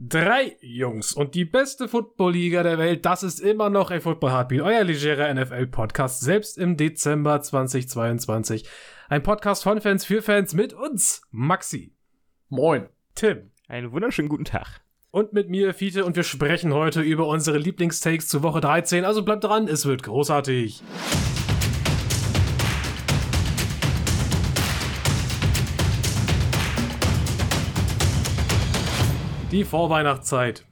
Drei Jungs und die beste Football-Liga der Welt, das ist immer noch a Football Heartbeat, euer legerer NFL-Podcast, selbst im Dezember 2022. Ein Podcast von Fans für Fans mit uns, Maxi. Moin. Tim. Einen wunderschönen guten Tag. Und mit mir, Fiete, und wir sprechen heute über unsere Lieblingstakes zu Woche 13, also bleibt dran, es wird großartig. Die Vorweihnachtszeit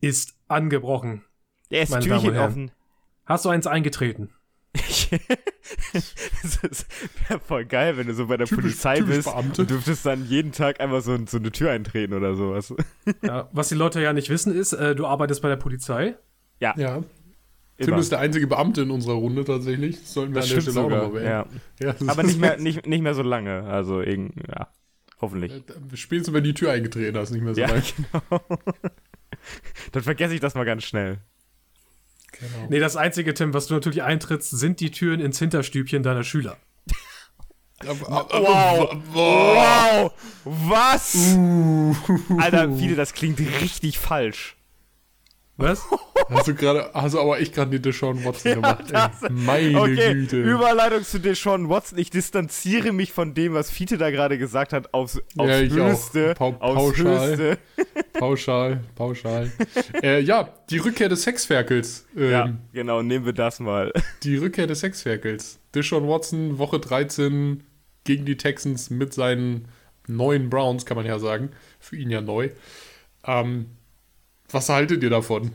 ist angebrochen. Der ist Meine Türchen offen. Hast du eins eingetreten? das ist wär voll geil, wenn du so bei der Typisch- Polizei typisch bist Beamte. und dürftest dann jeden Tag einfach so, so eine Tür eintreten oder sowas. Ja, was die Leute ja nicht wissen ist, äh, du arbeitest bei der Polizei. Ja. Tim Immer. ist der einzige Beamte in unserer Runde tatsächlich. Das sollten wir das an der stimmt Stelle auch sogar. nochmal erwähnen. Ja. Ja, Aber nicht mehr, nicht, nicht mehr so lange. Also irgend, ja, hoffentlich. Spätestens, wenn die Tür eingetreten hast, nicht mehr so Ja, lange. genau. Dann vergesse ich das mal ganz schnell. Genau. Nee, das einzige, Tim, was du natürlich eintrittst, sind die Türen ins Hinterstübchen deiner Schüler. Wow. Wow! Was? Alter, viele, das klingt richtig falsch. Was? Hast du gerade, hast du aber echt gerade die Deshaun Watson gemacht. ey. Meine Okay, Güte. Überleitung zu Deshaun Watson. Ich distanziere mich von dem, was Fiete da gerade gesagt hat, aufs, aufs Ja, ich. Höchste. Aufs pauschal. Höchste. Pauschal, pauschal. äh, ja, die Rückkehr des Sexferkels. Ähm, Ja, genau, nehmen wir das mal. Die Rückkehr des Sexferkels. Deshaun Watson, Woche 13 gegen die Texans mit seinen neuen Browns, kann man ja sagen. Für ihn ja neu. Ähm, was haltet ihr davon?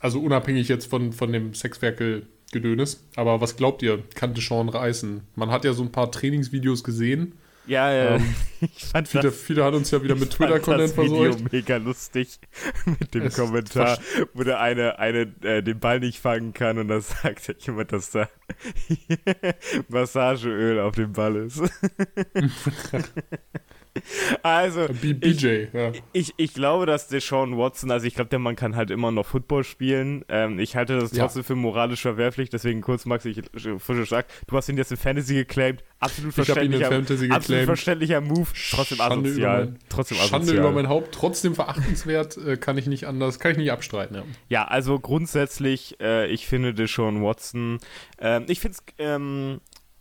Also unabhängig jetzt von, von dem Sexferkel-Gedönes. Aber was glaubt ihr, kann Deshaun reißen? Man hat ja so ein paar Trainingsvideos gesehen. Ja, ja. Ähm, ich fand Viele, viele hat uns ja wieder mit Twitter-Content das Video versorgt. mega lustig mit dem Es Kommentar, wo der eine, eine äh, den Ball nicht fangen kann und dann sagt ja jemand, dass da Massageöl auf dem Ball ist. Also, B- BJ, ja. Ich, ich glaube, dass Deshaun Watson, also ich glaube, der Mann kann halt immer noch Football spielen. Ähm, ich halte das Ja. trotzdem für moralisch verwerflich, deswegen kurz, Max, ich frische stark. Du hast ihn jetzt in Fantasy geclaimed. Absolut Ich hab ihn in verständlicher, absolut geclaimed. verständlicher Move. Trotzdem Schande über asozial. mein- Trotzdem Schande asozial. über mein Haupt, trotzdem verachtenswert, äh, kann ich nicht anders, kann ich nicht abstreiten. Ja. Ja, also grundsätzlich, äh, ich finde Deshaun Watson, ähm, ich finde es, ähm,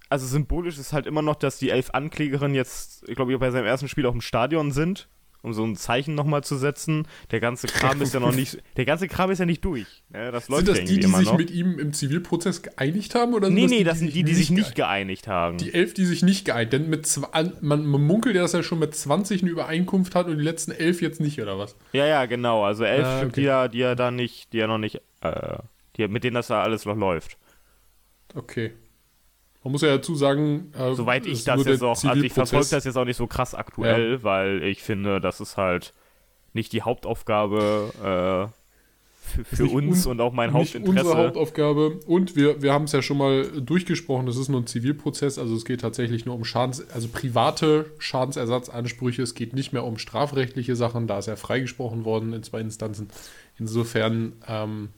also symbolisch ist halt immer noch, dass die elf Anklägerinnen jetzt, ich glaube, bei seinem ersten Spiel auch im Stadion sind, um so ein Zeichen nochmal zu setzen. Der ganze Kram ist ja noch nicht, der ganze Kram ist ja nicht durch. Ja, das läuft Sind das die, die sich noch. mit ihm im Zivilprozess geeinigt haben? Oder nee, nee, das sind die, die sich nicht geeinigt haben. Die elf, die sich nicht geeinigt Denn mit man, man munkelt ja, dass er schon mit 20 eine Übereinkunft hat und die letzten elf jetzt nicht, oder was? Ja, ja, genau. Also elf Ah, okay. die er, die er da nicht, die er noch nicht, äh, die, mit denen das da alles noch läuft. Okay. Man muss ja dazu sagen, äh, Soweit ich das jetzt auch, also ich verfolge das jetzt auch nicht so krass aktuell, weil ich finde, das ist halt nicht die Hauptaufgabe äh, für, für nicht uns un- und auch mein nicht Hauptinteresse. unsere Hauptaufgabe. Und wir, wir haben es ja schon mal durchgesprochen, das ist nur ein Zivilprozess, also es geht tatsächlich nur um Schadens, also private Schadensersatzansprüche, es geht nicht mehr um strafrechtliche Sachen, da ist er freigesprochen worden in zwei Instanzen. Insofern, ähm,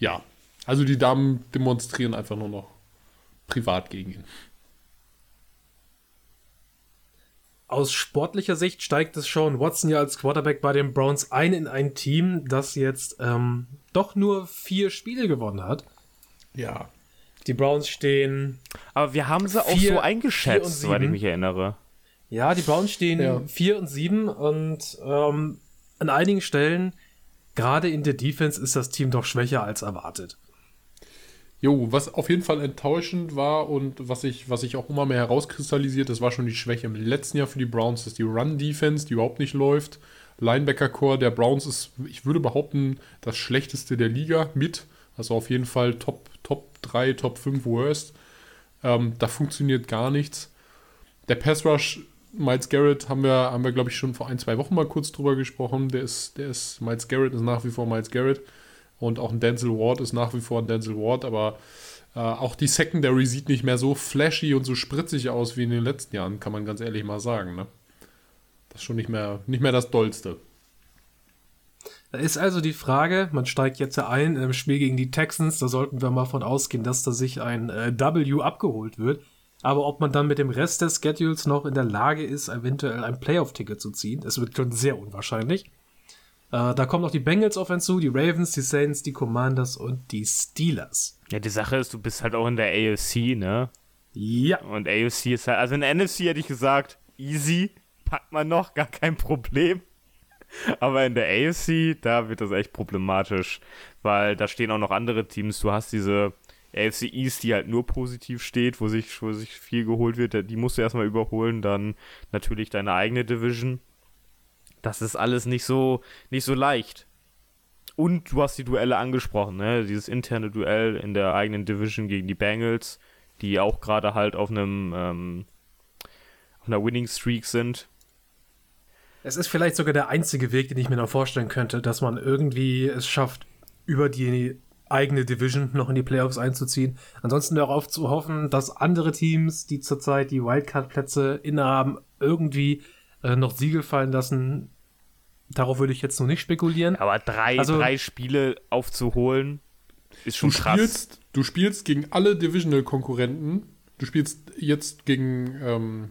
ja, also die Damen demonstrieren einfach nur noch privat gegen ihn. Aus sportlicher Sicht steigt es schon Watson ja als Quarterback bei den Browns ein in ein Team, das jetzt ähm, doch nur vier Spiele gewonnen hat. Ja. Die Browns stehen, Aber wir haben sie auch Vier- so vier und eingeschätzt, soweit ich mich erinnere. ja, die Browns stehen Ja. vier und sieben und ähm, an einigen Stellen, gerade in der Defense, ist das Team doch schwächer als erwartet. Jo, was auf jeden Fall enttäuschend war und was sich was ich auch immer mehr herauskristallisiert, das war schon die Schwäche im letzten Jahr für die Browns, ist die Run-Defense, die überhaupt nicht läuft. Linebacker-Core der Browns ist, ich würde behaupten, das schlechteste der Liga mit. Also auf jeden Fall Top, Top 3, Top 5 Worst. Ähm, da funktioniert gar nichts. Der Pass Rush, Miles Garrett, haben wir, haben wir glaube ich, schon vor ein, zwei Wochen mal kurz drüber gesprochen. Der ist, der ist, Miles Garrett ist nach wie vor Miles Garrett. Und auch ein Denzel Ward ist nach wie vor ein Denzel Ward, aber äh, auch die Secondary sieht nicht mehr so flashy und so spritzig aus wie in den letzten Jahren, kann man ganz ehrlich mal sagen. Ne? Das ist schon nicht mehr, nicht mehr das Dollste. Da ist also die Frage, man steigt jetzt ja ein im Spiel gegen die Texans, da sollten wir mal von ausgehen, dass da sich ein äh, W abgeholt wird. Aber ob man dann mit dem Rest des Schedules noch in der Lage ist, eventuell ein Playoff-Ticket zu ziehen, es wird schon sehr unwahrscheinlich. Äh, da kommen noch die Bengals auf einen zu, die Ravens, die Saints, die Commanders und die Steelers. Ja, die Sache ist, du bist halt auch in der AFC, ne? Ja. Und AFC ist halt, also in der NFC hätte ich gesagt, easy, packt man noch, gar kein Problem. Aber in der AFC, da wird das echt problematisch, weil da stehen auch noch andere Teams. Du hast diese AFC East, die halt nur positiv steht, wo sich, wo sich viel geholt wird, die musst du erstmal überholen. Dann natürlich deine eigene Division. Das ist alles nicht so, nicht so leicht. Und du hast die Duelle angesprochen, ne? Dieses interne Duell in der eigenen Division gegen die Bengals, die auch gerade halt auf einem ähm, auf einer Winning Streak sind. Es ist vielleicht sogar der einzige Weg, den ich mir noch vorstellen könnte, dass man irgendwie es schafft, über die eigene Division noch in die Playoffs einzuziehen. Ansonsten darauf zu hoffen, dass andere Teams, die zurzeit die Wildcard-Plätze innehaben, irgendwie äh, noch Siegel fallen lassen. Darauf würde ich jetzt noch nicht spekulieren. Aber drei, also, drei Spiele aufzuholen, ist schon du krass. Spielst, du spielst gegen alle Divisional-Konkurrenten. Du spielst jetzt gegen, ähm,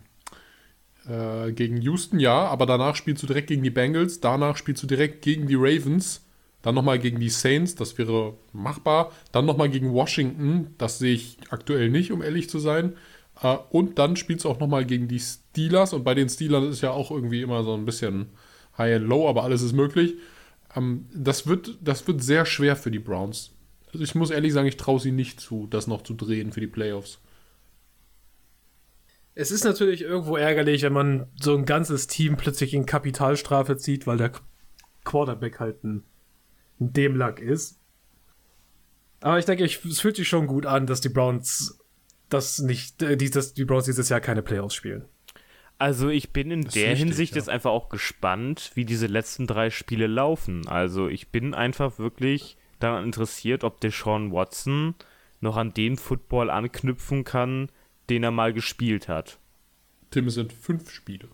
äh, gegen Houston, ja, aber danach spielst du direkt gegen die Bengals, danach spielst du direkt gegen die Ravens, dann nochmal gegen die Saints, das wäre machbar, dann nochmal gegen Washington, das sehe ich aktuell nicht, um ehrlich zu sein. Äh, und dann spielst du auch nochmal gegen die Steelers und bei den Steelers ist ja auch irgendwie immer so ein bisschen High and Low, aber alles ist möglich. Ähm, das, wird, das wird sehr schwer für die Browns. Also ich muss ehrlich sagen, ich traue sie nicht zu, das noch zu drehen für die Playoffs. Es ist natürlich irgendwo ärgerlich, wenn man so ein ganzes Team plötzlich in Kapitalstrafe zieht, weil der Quarterback halt ein, ein Demlack ist. Aber ich denke, es fühlt sich schon gut an, dass die Browns das nicht, äh, die, dass die Browns dieses Jahr keine Playoffs spielen. Also ich bin in der wichtig, Hinsicht ja. jetzt einfach auch gespannt, wie diese letzten drei Spiele laufen. Also ich bin einfach wirklich daran interessiert, ob Deshaun Watson noch an den Football anknüpfen kann, den er mal gespielt hat. Tim, es sind fünf Spiele.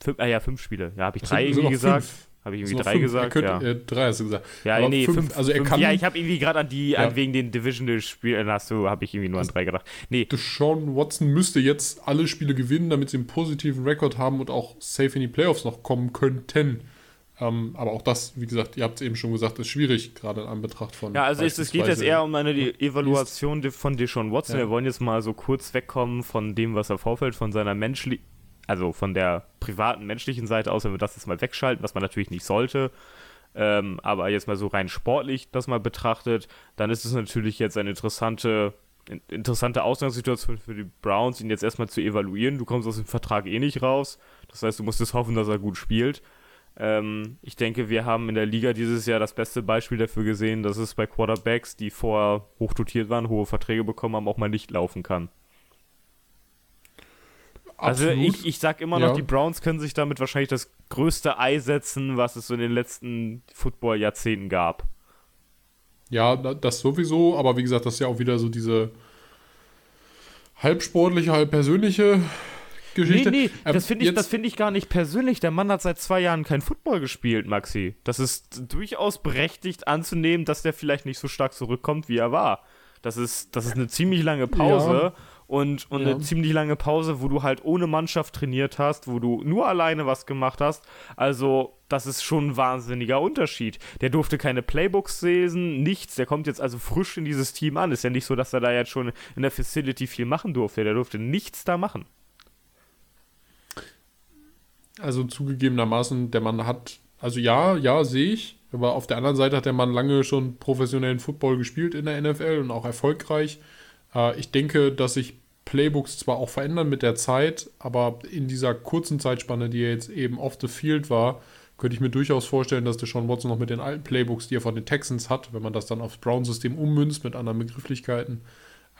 Fünf, ah ja, fünf Spiele. Ja, habe ich drei irgendwie gesagt. Habe ich irgendwie drei fünf. gesagt? Könnte, ja. Äh, drei hast du gesagt. Ja, Aber nee, fünf, fünf, also er fünf, kann. Ja, ich habe irgendwie gerade an die, ja. an wegen den Divisional-Spielen, hast du, habe ich irgendwie nur an drei gedacht. Nee. Sean Watson müsste jetzt alle Spiele gewinnen, damit sie einen positiven Rekord haben und auch safe in die Playoffs noch kommen könnten. Ähm, aber auch das, wie gesagt, ihr habt es eben schon gesagt, ist schwierig, gerade in Anbetracht von. Ja, also es geht jetzt eher um eine Evaluation von Deshaun Watson. Ja. Wir wollen jetzt mal so kurz wegkommen von dem, was er vorfällt, von seiner menschlichen, also von der privaten menschlichen Seite aus, wenn wir das jetzt mal wegschalten, was man natürlich nicht sollte. Ähm, aber jetzt mal so rein sportlich das mal betrachtet, dann ist es natürlich jetzt eine interessante interessante Ausgangssituation für die Browns, ihn jetzt erstmal zu evaluieren. Du kommst aus dem Vertrag eh nicht raus. Das heißt, du musst es hoffen, dass er gut spielt. Ähm, ich denke, wir haben in der Liga dieses Jahr das beste Beispiel dafür gesehen, dass es bei Quarterbacks, die vorher hochdotiert waren, hohe Verträge bekommen haben, auch mal nicht laufen kann. Also Absolut. Also ich, ich sag immer noch, ja. die Browns können sich damit wahrscheinlich das größte Ei setzen, was es so in den letzten Football-Jahrzehnten gab. Ja, das sowieso, aber wie gesagt, das ist ja auch wieder so diese halb sportliche, halb persönliche Geschichte. Nee, nee, ähm, das finde ich, find ich gar nicht persönlich. Der Mann hat seit zwei Jahren kein Football gespielt, Maxi. Das ist durchaus berechtigt anzunehmen, dass der vielleicht nicht so stark zurückkommt, wie er war. Das ist, das ist eine ziemlich lange Pause. Ja. Und, und ja. eine ziemlich lange Pause, wo du halt ohne Mannschaft trainiert hast, wo du nur alleine was gemacht hast. Also, das ist schon ein wahnsinniger Unterschied. Der durfte keine Playbooks lesen, nichts. Der kommt jetzt also frisch in dieses Team an. Ist ja nicht so, dass er da jetzt schon in der Facility viel machen durfte. Der durfte nichts da machen. Also zugegebenermaßen, der Mann hat, also ja, ja, sehe ich. Aber auf der anderen Seite hat der Mann lange schon professionellen Football gespielt in der NFL und auch erfolgreich. Äh, ich denke, dass sich Playbooks zwar auch verändern mit der Zeit, aber in dieser kurzen Zeitspanne, die er jetzt eben off the field war, könnte ich mir durchaus vorstellen, dass der Sean Watson noch mit den alten Playbooks, die er von den Texans hat, wenn man das dann aufs Brown-System ummünzt mit anderen Begrifflichkeiten,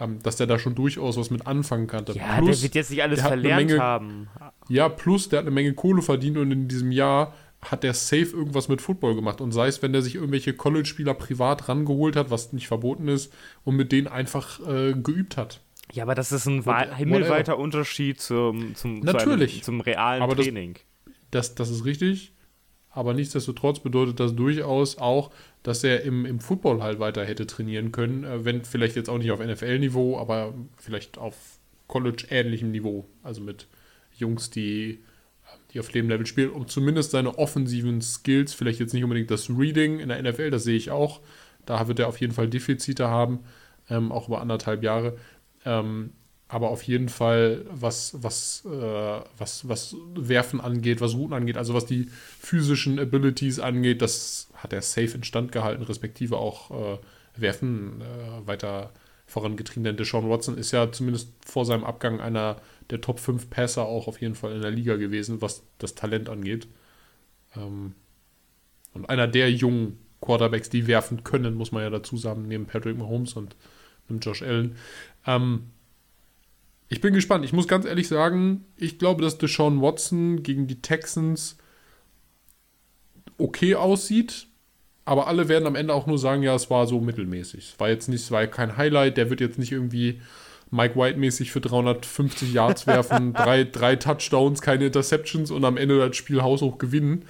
ähm, dass der da schon durchaus was mit anfangen kann. Ja, plus, der wird jetzt nicht alles verlernt Menge, haben. Ja, plus der hat eine Menge Kohle verdient und in diesem Jahr hat der safe irgendwas mit Football gemacht. Und sei es, wenn der sich irgendwelche College-Spieler privat rangeholt hat, was nicht verboten ist, und mit denen einfach äh, geübt hat. Ja, aber das ist ein What, himmelweiter Unterschied zum, zum, Natürlich. Einem, zum realen aber Training. Das, das, das ist richtig. Aber nichtsdestotrotz bedeutet das durchaus auch, dass er im, im Football halt weiter hätte trainieren können, äh, wenn vielleicht jetzt auch nicht auf NFL-Niveau, aber vielleicht auf College-ähnlichem Niveau. Also mit Jungs, die, die auf dem Level spielen, um zumindest seine offensiven Skills, vielleicht jetzt nicht unbedingt das Reading in der NFL, das sehe ich auch. Da wird er auf jeden Fall Defizite haben, ähm, auch über anderthalb Jahre. Ähm, aber auf jeden Fall, was, was, äh, was, was Werfen angeht, was Routen angeht, also was die physischen Abilities angeht, das hat er safe instand gehalten, respektive auch äh, Werfen äh, weiter vorangetrieben. Denn Deshaun Watson ist ja zumindest vor seinem Abgang einer der Top 5 Passer auch auf jeden Fall in der Liga gewesen, was das Talent angeht. Ähm, und einer der jungen Quarterbacks, die werfen können, muss man ja dazu sagen, neben Patrick Mahomes und Josh Allen. Ähm, ich bin gespannt. Ich muss ganz ehrlich sagen, ich glaube, dass Deshaun Watson gegen die Texans okay aussieht. Aber alle werden am Ende auch nur sagen, ja, es war so mittelmäßig. Es war jetzt nicht, es war kein Highlight. Der wird jetzt nicht irgendwie Mike White-mäßig für 350 Yards werfen, drei, drei Touchdowns, keine Interceptions und am Ende das Spiel haushoch gewinnen.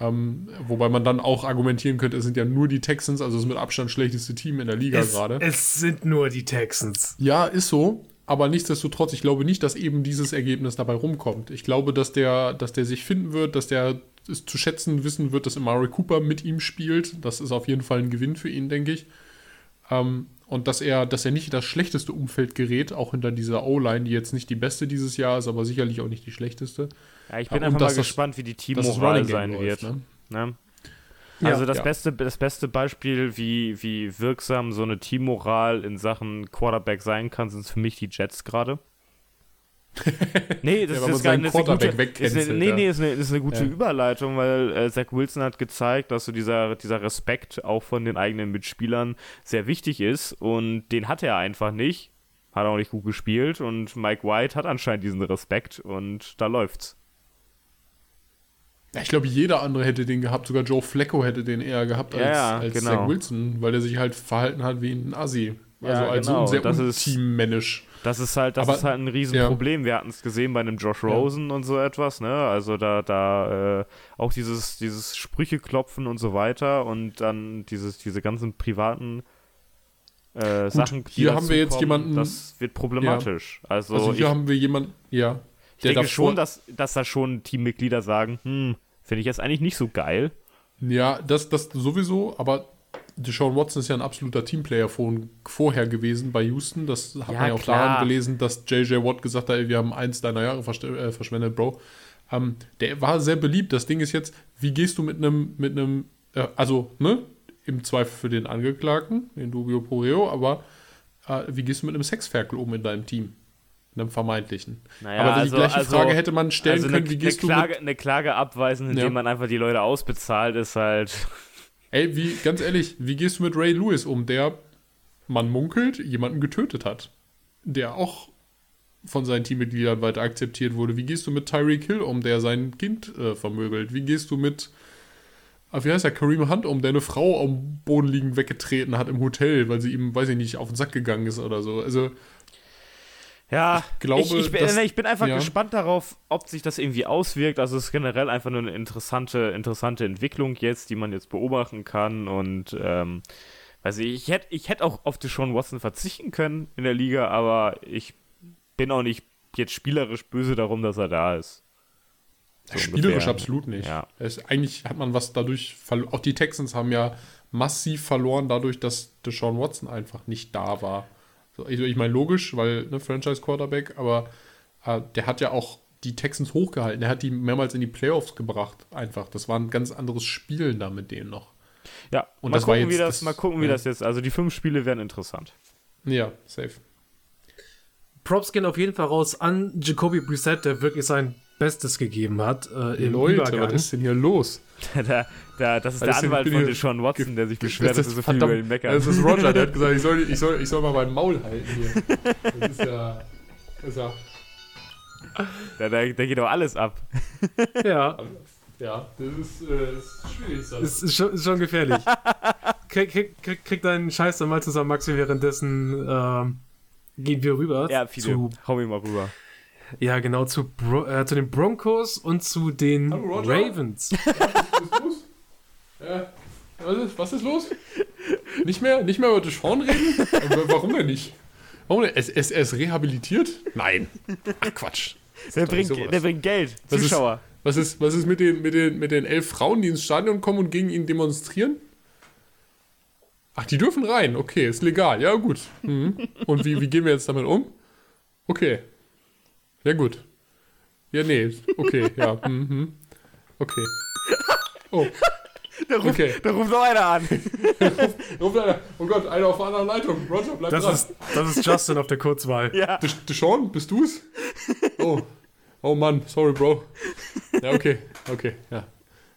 Ähm, wobei man dann auch argumentieren könnte, es sind ja nur die Texans, also das mit Abstand schlechteste Team in der Liga gerade. Es sind nur die Texans. Ja, ist so. Aber nichtsdestotrotz, ich glaube nicht, dass eben dieses Ergebnis dabei rumkommt. Ich glaube, dass der, dass der sich finden wird, dass der es zu schätzen wissen wird, dass Amari Cooper mit ihm spielt. Das ist auf jeden Fall ein Gewinn für ihn, denke ich. Ähm, und dass er, dass er nicht in das schlechteste Umfeld gerät, auch hinter dieser O-Line, die jetzt nicht die beste dieses Jahr ist, aber sicherlich auch nicht die schlechteste. Ja, ich bin ja, einfach mal gespannt, wie die Teammoral sein läuft, wird. Ne? Ne? Also ja, das, ja. Beste, das beste Beispiel, wie, wie wirksam so eine Teammoral in Sachen Quarterback sein kann, sind für mich die Jets gerade. nee, das, ja, ist, gar, ist eine gute, ist eine, nee, nee, ist eine, ist eine gute Überleitung, weil äh, Zach Wilson hat gezeigt, dass so dieser, dieser Respekt auch von den eigenen Mitspielern sehr wichtig ist und den hat er einfach nicht. Hat auch nicht gut gespielt und Mike White hat anscheinend diesen Respekt und da läuft's. Ja, ich glaube, jeder andere hätte den gehabt, sogar Joe Flacco hätte den eher gehabt als, ja, als genau. Zach Wilson, weil er sich halt verhalten hat wie ein Assi. Also ja, als genau. sehr das unteammännisch. Das ist halt, das Aber, ist halt ein Riesenproblem. Ja. Wir hatten es gesehen bei einem Josh Rosen ja. und so etwas, ne? Also da, da äh, auch dieses, dieses Sprüche klopfen und so weiter und dann dieses, diese ganzen privaten äh, Gut, Sachen. Hier haben wir jetzt kommen, jemanden. Das wird problematisch. Ja. Also, also, hier ich, haben wir jemanden, ja. Ich denke schon, dass, dass da schon Teammitglieder sagen, hm, finde ich jetzt eigentlich nicht so geil. Ja, das, das sowieso, aber Deshaun Watson ist ja ein absoluter Teamplayer von, vorher gewesen bei Houston. Das hat ja, man ja auch klar. daran gelesen, dass JJ Watt gesagt hat, ey, wir haben eins deiner Jahre äh, verschwendet, Bro. Ähm, der war sehr beliebt. Das Ding ist jetzt, wie gehst du mit einem, mit einem, äh, also, ne, im Zweifel für den Angeklagten, den Dubio Poreo, aber äh, wie gehst du mit einem Sexferkel um in deinem Team? Einem vermeintlichen. Naja, Aber die also, gleiche also, Frage hätte man stellen also können, eine, wie gehst eine Klage, du mit eine Klage abweisen, indem ja. man einfach die Leute ausbezahlt, ist halt Ey, wie, ganz ehrlich, wie gehst du mit Ray Lewis um, der, man munkelt, jemanden getötet hat? Der auch von seinen Teammitgliedern weiter akzeptiert wurde. Wie gehst du mit Tyreek Hill um, der sein Kind äh, vermöbelt? Wie gehst du mit, ah, wie heißt er, Kareem Hunt um, der eine Frau am Boden liegend weggetreten hat im Hotel, weil sie ihm, weiß ich nicht, auf den Sack gegangen ist oder so? Also, ja, ich, glaube, ich, ich, bin, dass, ich bin einfach ja. gespannt darauf, ob sich das irgendwie auswirkt. Also es ist generell einfach nur eine interessante, interessante Entwicklung jetzt, die man jetzt beobachten kann. Und ähm, weiß ich, ich hätte ich hätt auch auf Deshaun Watson verzichten können in der Liga, aber ich bin auch nicht jetzt spielerisch böse darum, dass er da ist. So spielerisch ungefähr. absolut nicht. Ja. Es, eigentlich hat man was dadurch verloren. Auch die Texans haben ja massiv verloren, dadurch, dass Deshaun Watson einfach nicht da war. So, ich, ich meine, logisch, weil ne, Franchise-Quarterback, aber äh, der hat ja auch die Texans hochgehalten. Der hat die mehrmals in die Playoffs gebracht, einfach. Das war ein ganz anderes Spielen da mit denen noch. Ja, und mal, das gucken, jetzt, wie das, das, mal gucken, wie ja. das jetzt. Also die fünf Spiele werden interessant. Ja, safe. Props gehen auf jeden Fall raus an Jacoby Brissett, der wirklich sein Bestes gegeben hat. Äh, im Leute, Übergang. was ist denn hier los? da, da, das ist das der Anwalt von Deshaun Watson, der sich beschwert, dass er so viel über ihn meckert. Das ist Roger, der hat gesagt, ich soll, ich soll, ich soll mal mein Maul halten hier. Das ist ja. Das ist ja da, da, da geht doch alles ab. Ja. Ja, das ist, äh, ist schwierig. Das ist, ist, schon, ist schon gefährlich. krieg, krieg, krieg, krieg deinen Scheiß dann mal zusammen, Maxi, währenddessen ähm, gehen wir rüber. Ja, viele. Zu, hau mich mal rüber. Ja, genau, zu, Bro äh, zu den Broncos und zu den Hallo, Ravens. Ja, was, ist, was ist los? Nicht mehr, nicht mehr über Deshaun reden? Warum denn nicht? Warum denn? Er, ist rehabilitiert? Nein. Ach, Quatsch. Der bringt, der bringt Geld. Zuschauer. Was ist, was ist mit, den, mit, den, mit den elf Frauen, die ins Stadion kommen und gegen ihn demonstrieren? Ach, die dürfen rein. Okay, ist legal. Ja, gut. Mhm. Und wie, wie gehen wir jetzt damit um? Okay. Ja, gut. Ja, nee. Okay, ja. Mhm. Okay. Oh. Da ruft, Okay. da ruft noch einer an. Ruft einer. Oh Gott, einer auf der anderen Leitung. Roger, bleib Das dran. ist, das ist Justin auf der Kurzwahl. Ja. Des- Deshaun, bist du's? Oh. Oh Mann, sorry, Bro. Ja, okay. Okay, ja.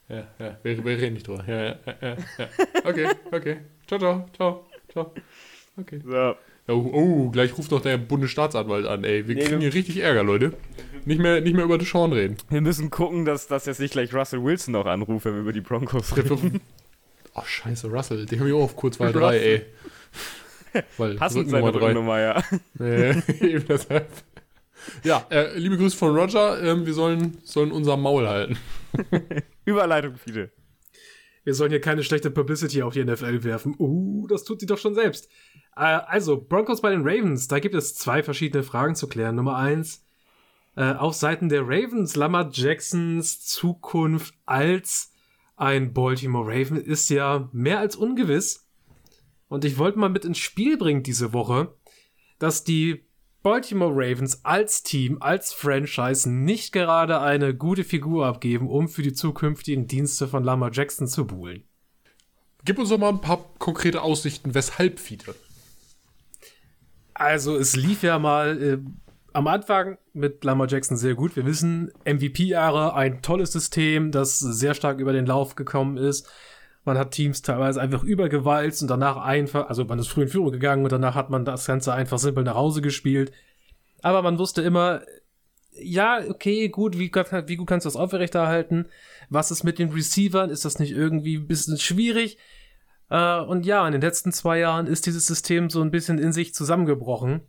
Ja, ja. Wir, wir reden nicht drüber. Ja, ja, ja, ja. ja. Okay, okay. Ciao, ciao, ciao, ciao. Okay. So. Oh, oh, gleich ruft noch der Bundesstaatsanwalt an, ey. Wir Nee, kriegen wir- hier richtig Ärger, Leute. Nicht mehr, nicht mehr über Deshaun reden. Wir müssen gucken, dass, dass jetzt nicht gleich Russell Wilson noch anruft, wenn wir über die Broncos reden. Oh, scheiße, Russell. Den haben wir auch auf Kurzwahl 3, ey. Weil Passend seine Rückennummer ja. Äh, eben deshalb. Ja, äh, liebe Grüße von Roger. Ähm, wir sollen, sollen unser Maul halten. Überleitung, viele. Wir sollen hier keine schlechte Publicity auf die NFL werfen. Uh, das tut sie doch schon selbst. Äh, also, Broncos bei den Ravens, da gibt es zwei verschiedene Fragen zu klären. Nummer eins, äh, auf Seiten der Ravens, Lamar Jacksons Zukunft als ein Baltimore Raven ist ja mehr als ungewiss. Und ich wollte mal mit ins Spiel bringen diese Woche, dass die Baltimore Ravens als Team, als Franchise nicht gerade eine gute Figur abgeben, um für die zukünftigen Dienste von Lamar Jackson zu buhlen. Gib uns doch mal ein paar konkrete Aussichten, weshalb wieder. Also es lief ja mal äh, am Anfang mit Lamar Jackson sehr gut. Wir wissen, MVP-Jahre, ein tolles System, das sehr stark über den Lauf gekommen ist. Man hat Teams teilweise einfach übergewalzt und danach einfach, also man ist früh in Führung gegangen und danach hat man das Ganze einfach simpel nach Hause gespielt. Aber man wusste immer, ja, okay, gut, wie, wie gut kannst du das aufrechterhalten? Was ist mit den Receivern? Ist das nicht irgendwie ein bisschen schwierig? Äh, und ja, in den letzten zwei Jahren ist dieses System so ein bisschen in sich zusammengebrochen.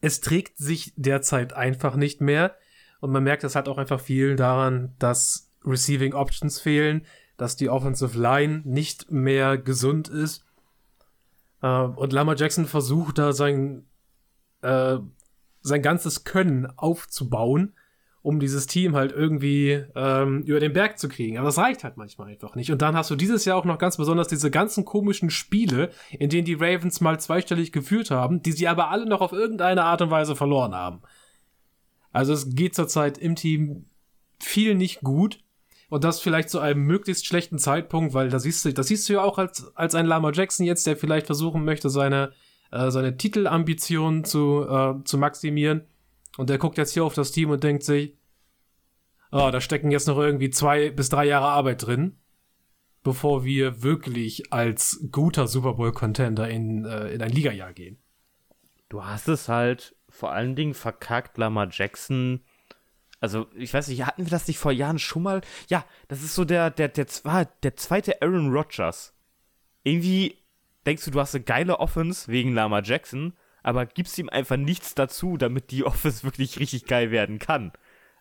Es trägt sich derzeit einfach nicht mehr. Und man merkt es halt auch einfach viel daran, dass Receiving Options fehlen, dass die Offensive Line nicht mehr gesund ist. Äh, und Lamar Jackson versucht da sein, äh, sein ganzes Können aufzubauen, um dieses Team halt irgendwie ähm, über den Berg zu kriegen. Aber das reicht halt manchmal einfach nicht. Und dann hast du dieses Jahr auch noch ganz besonders diese ganzen komischen Spiele, in denen die Ravens mal zweistellig geführt haben, die sie aber alle noch auf irgendeine Art und Weise verloren haben. Also es geht zurzeit im Team viel nicht gut. Und das vielleicht zu einem möglichst schlechten Zeitpunkt, weil da siehst du, das siehst du ja auch als, als ein Lama Jackson jetzt, der vielleicht versuchen möchte, seine, äh, seine Titelambitionen zu, äh, zu maximieren. Und der guckt jetzt hier auf das Team und denkt sich, oh, da stecken jetzt noch irgendwie zwei bis drei Jahre Arbeit drin, bevor wir wirklich als guter Super Bowl-Contender in, äh, in ein Ligajahr gehen. Du hast es halt vor allen Dingen verkackt, Lamar Jackson. Also, ich weiß nicht, hatten wir das nicht vor Jahren schon mal? Ja, das ist so der, der, der, der zweite Aaron Rodgers. Irgendwie denkst du, du hast eine geile Offense wegen Lamar Jackson, aber gibst ihm einfach nichts dazu, damit die Offense wirklich richtig geil werden kann.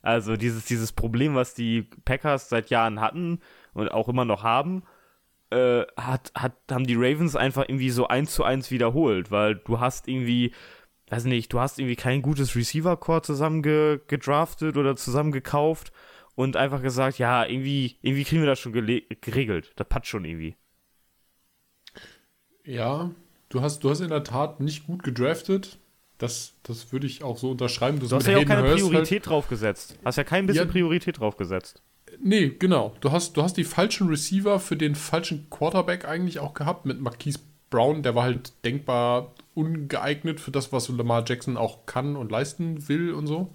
Also dieses, dieses Problem, was die Packers seit Jahren hatten und auch immer noch haben, äh, hat, hat, haben die Ravens einfach irgendwie so eins zu eins wiederholt, weil du hast irgendwie, weiß nicht, du hast irgendwie kein gutes Receiver-Core zusammen ge gedraftet oder zusammen gekauft und einfach gesagt, ja, irgendwie, irgendwie kriegen wir das schon geregelt. Das passt schon irgendwie. Ja, du hast, du hast in der Tat nicht gut gedraftet. Das, das würde ich auch so unterschreiben. Du hast ja auch keine Priorität drauf gesetzt. Hast ja kein bisschen Ja. Priorität drauf gesetzt. Nee, genau. Du hast, du hast die falschen Receiver für den falschen Quarterback eigentlich auch gehabt mit Marquise Brown. Der war halt denkbar ungeeignet für das, was Lamar Jackson auch kann und leisten will und so.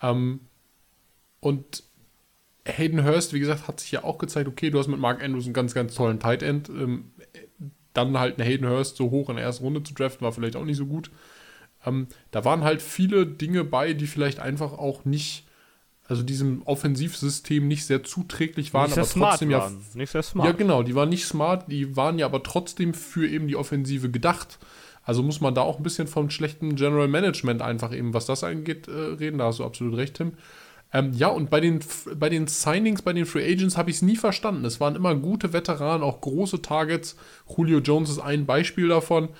Ähm, und Hayden Hurst, wie gesagt, hat sich ja auch gezeigt, okay, du hast mit Mark Andrews einen ganz, ganz tollen Tight End. Ähm, dann halt einen Hayden Hurst so hoch in der ersten Runde zu draften, war vielleicht auch nicht so gut. Ähm, da waren halt viele Dinge bei, die vielleicht einfach auch nicht, also diesem Offensivsystem nicht sehr zuträglich waren, Nicht sehr aber smart trotzdem ja waren. Nicht sehr smart. ja, genau, die waren nicht smart, die waren ja aber trotzdem für eben die Offensive gedacht. Also muss man da auch ein bisschen vom schlechten General Management einfach eben, was das angeht, äh, reden. Da hast du absolut recht, Tim. Ähm, ja, und bei den, bei den Signings, bei den Free Agents habe ich es nie verstanden. Es waren immer gute Veteranen, auch große Targets. Julio Jones ist ein Beispiel davon.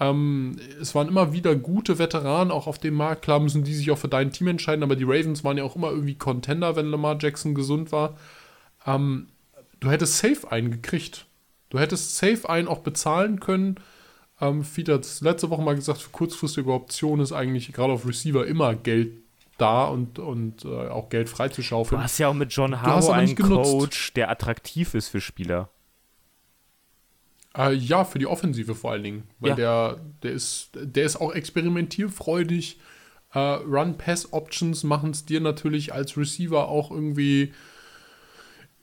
Ähm, es waren immer wieder gute Veteranen auch auf dem Markt. Klar müssen die sich auch für dein Team entscheiden, aber die Ravens waren ja auch immer irgendwie Contender, wenn Lamar Jackson gesund war. Ähm, du hättest safe einen gekriegt. Du hättest safe einen auch bezahlen können. Ähm, Fied hat letzte Woche mal gesagt, für kurzfristige Optionen ist eigentlich gerade auf Receiver immer Geld da und, und äh, auch Geld freizuschaufeln. Du hast ja auch mit John Harbaugh einen Coach, der attraktiv ist für Spieler. Äh, ja, für die Offensive vor allen Dingen. Weil ja. der, der, ist, der ist auch experimentierfreudig. Äh, Run-Pass-Options machen es dir natürlich als Receiver auch irgendwie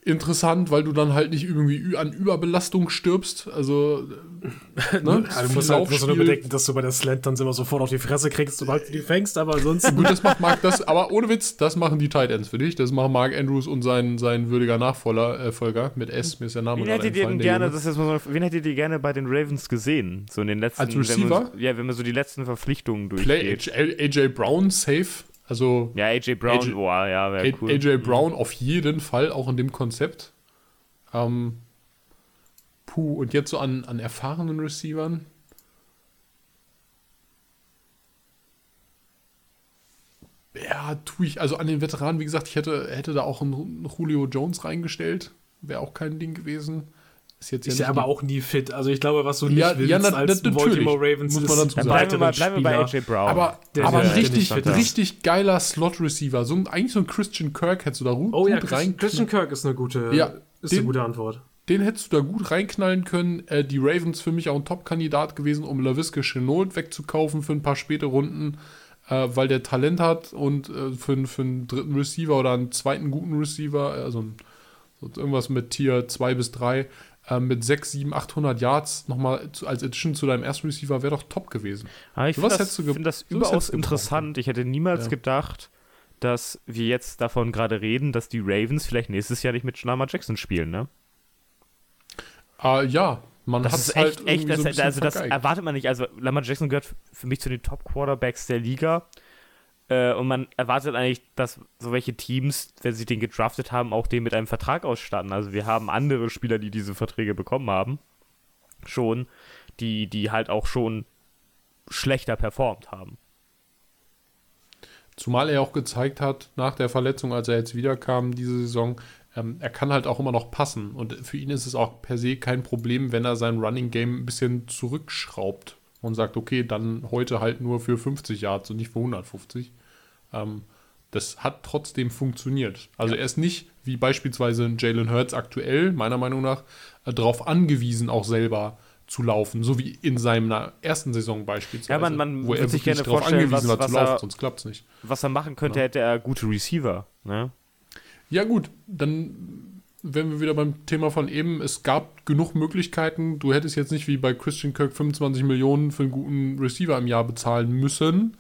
interessant, weil du dann halt nicht irgendwie an Überbelastung stirbst. Also, ne? ja, du musst halt musst nur bedenken, dass du bei der Slant dann immer sofort auf die Fresse kriegst, sobald du die fängst, aber ansonsten. Gut, das macht Mark, das, aber ohne Witz, das machen die Tight Ends für dich. Das machen Mark Andrews und sein, sein würdiger Nachfolger äh, Folger mit S, mir ist der Name wen hättet ihr gerne, das ist mal so, Wen hättet ihr gerne bei den Ravens gesehen? So in den letzten Als Receiver? Wenn man, ja, wenn man so die letzten Verpflichtungen durchgeht. Play AJ Brown safe. Also ja, AJ Brown, AJ, boah, ja, wäre cool. AJ Brown auf jeden Fall, auch in dem Konzept. Ähm, puh, und jetzt so an, an erfahrenen Receivern. Ja, tue ich, also an den Veteranen, wie gesagt, ich hätte, hätte da auch einen Julio Jones reingestellt. Wäre auch kein Ding gewesen. Ist jetzt ja ist ja aber auch nie fit. Also ich glaube, was du nicht ja, willst ja, na, als Baltimore Ravens muss man dazu sagen. Bleiben wir, mal, bleiben wir bei AJ Brown. Aber, der, aber der, ein richtig, richtig geiler Slot-Receiver. So, eigentlich so ein Christian Kirk hättest du da gut, oh, ja, rein. Christian Kirk ist eine gute. Ja, ist den, eine gute Antwort. Den hättest du da gut reinknallen können. Äh, die Ravens für mich auch ein Top-Kandidat gewesen, um LaVisca Chenault wegzukaufen für ein paar späte Runden, äh, weil der Talent hat und äh, für, für einen dritten Receiver oder einen zweiten guten Receiver, also so irgendwas mit Tier 2 bis 3, äh, mit 6, 7, 800 Yards nochmal als Addition zu deinem ersten Receiver wäre doch top gewesen. Aber ich finde das, find das überaus interessant. Ich hätte niemals ja. gedacht, dass wir jetzt davon gerade reden, dass die Ravens vielleicht nächstes Jahr nicht mit Lamar Jackson spielen, ne? Uh, ja, man hat es halt echt, echt das, so also das erwartet man nicht. Also Lamar Jackson gehört für mich zu den Top Quarterbacks der Liga. Äh, und man erwartet eigentlich, dass so welche Teams, wenn sie den gedraftet haben, auch den mit einem Vertrag ausstatten. Also wir haben andere Spieler, die diese Verträge bekommen haben, schon, die, die halt auch schon schlechter performt haben. Zumal er auch gezeigt hat, nach der Verletzung, als er jetzt wiederkam, diese Saison, ähm, er kann halt auch immer noch passen. Und für ihn ist es auch per se kein Problem, wenn er sein Running Game ein bisschen zurückschraubt und sagt, okay, dann heute halt nur für 50 Yards und nicht für 150. Ähm, das hat trotzdem funktioniert. Also ja. er ist nicht, wie beispielsweise Jalen Hurts aktuell, meiner Meinung nach, äh, darauf angewiesen, auch selber zu laufen, so wie in seiner ersten Saison beispielsweise. Ja, man, man wo er sich gerne darauf angewiesen was, war was zu laufen, sonst klappt es nicht. Was er machen könnte, ja. hätte er gute Receiver. Ne? Ja gut, dann wären wir wieder beim Thema von eben. Es gab genug Möglichkeiten. Du hättest jetzt nicht wie bei Christian Kirk 25 Millionen für einen guten Receiver im Jahr bezahlen müssen.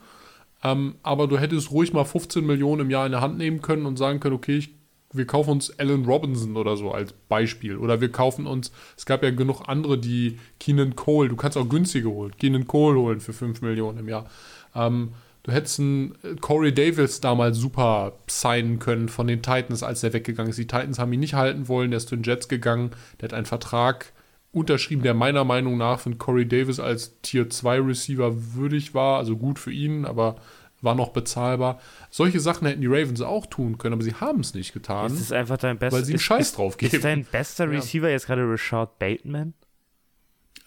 Ähm, aber du hättest ruhig mal 15 Millionen im Jahr in der Hand nehmen können und sagen können, okay, ich wir kaufen uns Alan Robinson oder so als Beispiel. Oder wir kaufen uns, es gab ja genug andere, die Keenan Cole, du kannst auch günstige holen, Keenan Cole holen für 5 Millionen im Jahr. Ähm, du hättest einen äh, Corey Davis damals super signen können von den Titans, als der weggegangen ist. Die Titans haben ihn nicht halten wollen, der ist zu den Jets gegangen, der hat einen Vertrag unterschrieben, der meiner Meinung nach von Corey Davis als Tier 2 Receiver würdig war, also gut für ihn, aber war noch bezahlbar. Solche Sachen hätten die Ravens auch tun können, aber sie haben es nicht getan. Ist es einfach dein bester Weil sie Scheiß ist, drauf geben. Ist dein bester Receiver ja. jetzt gerade Rashad Bateman?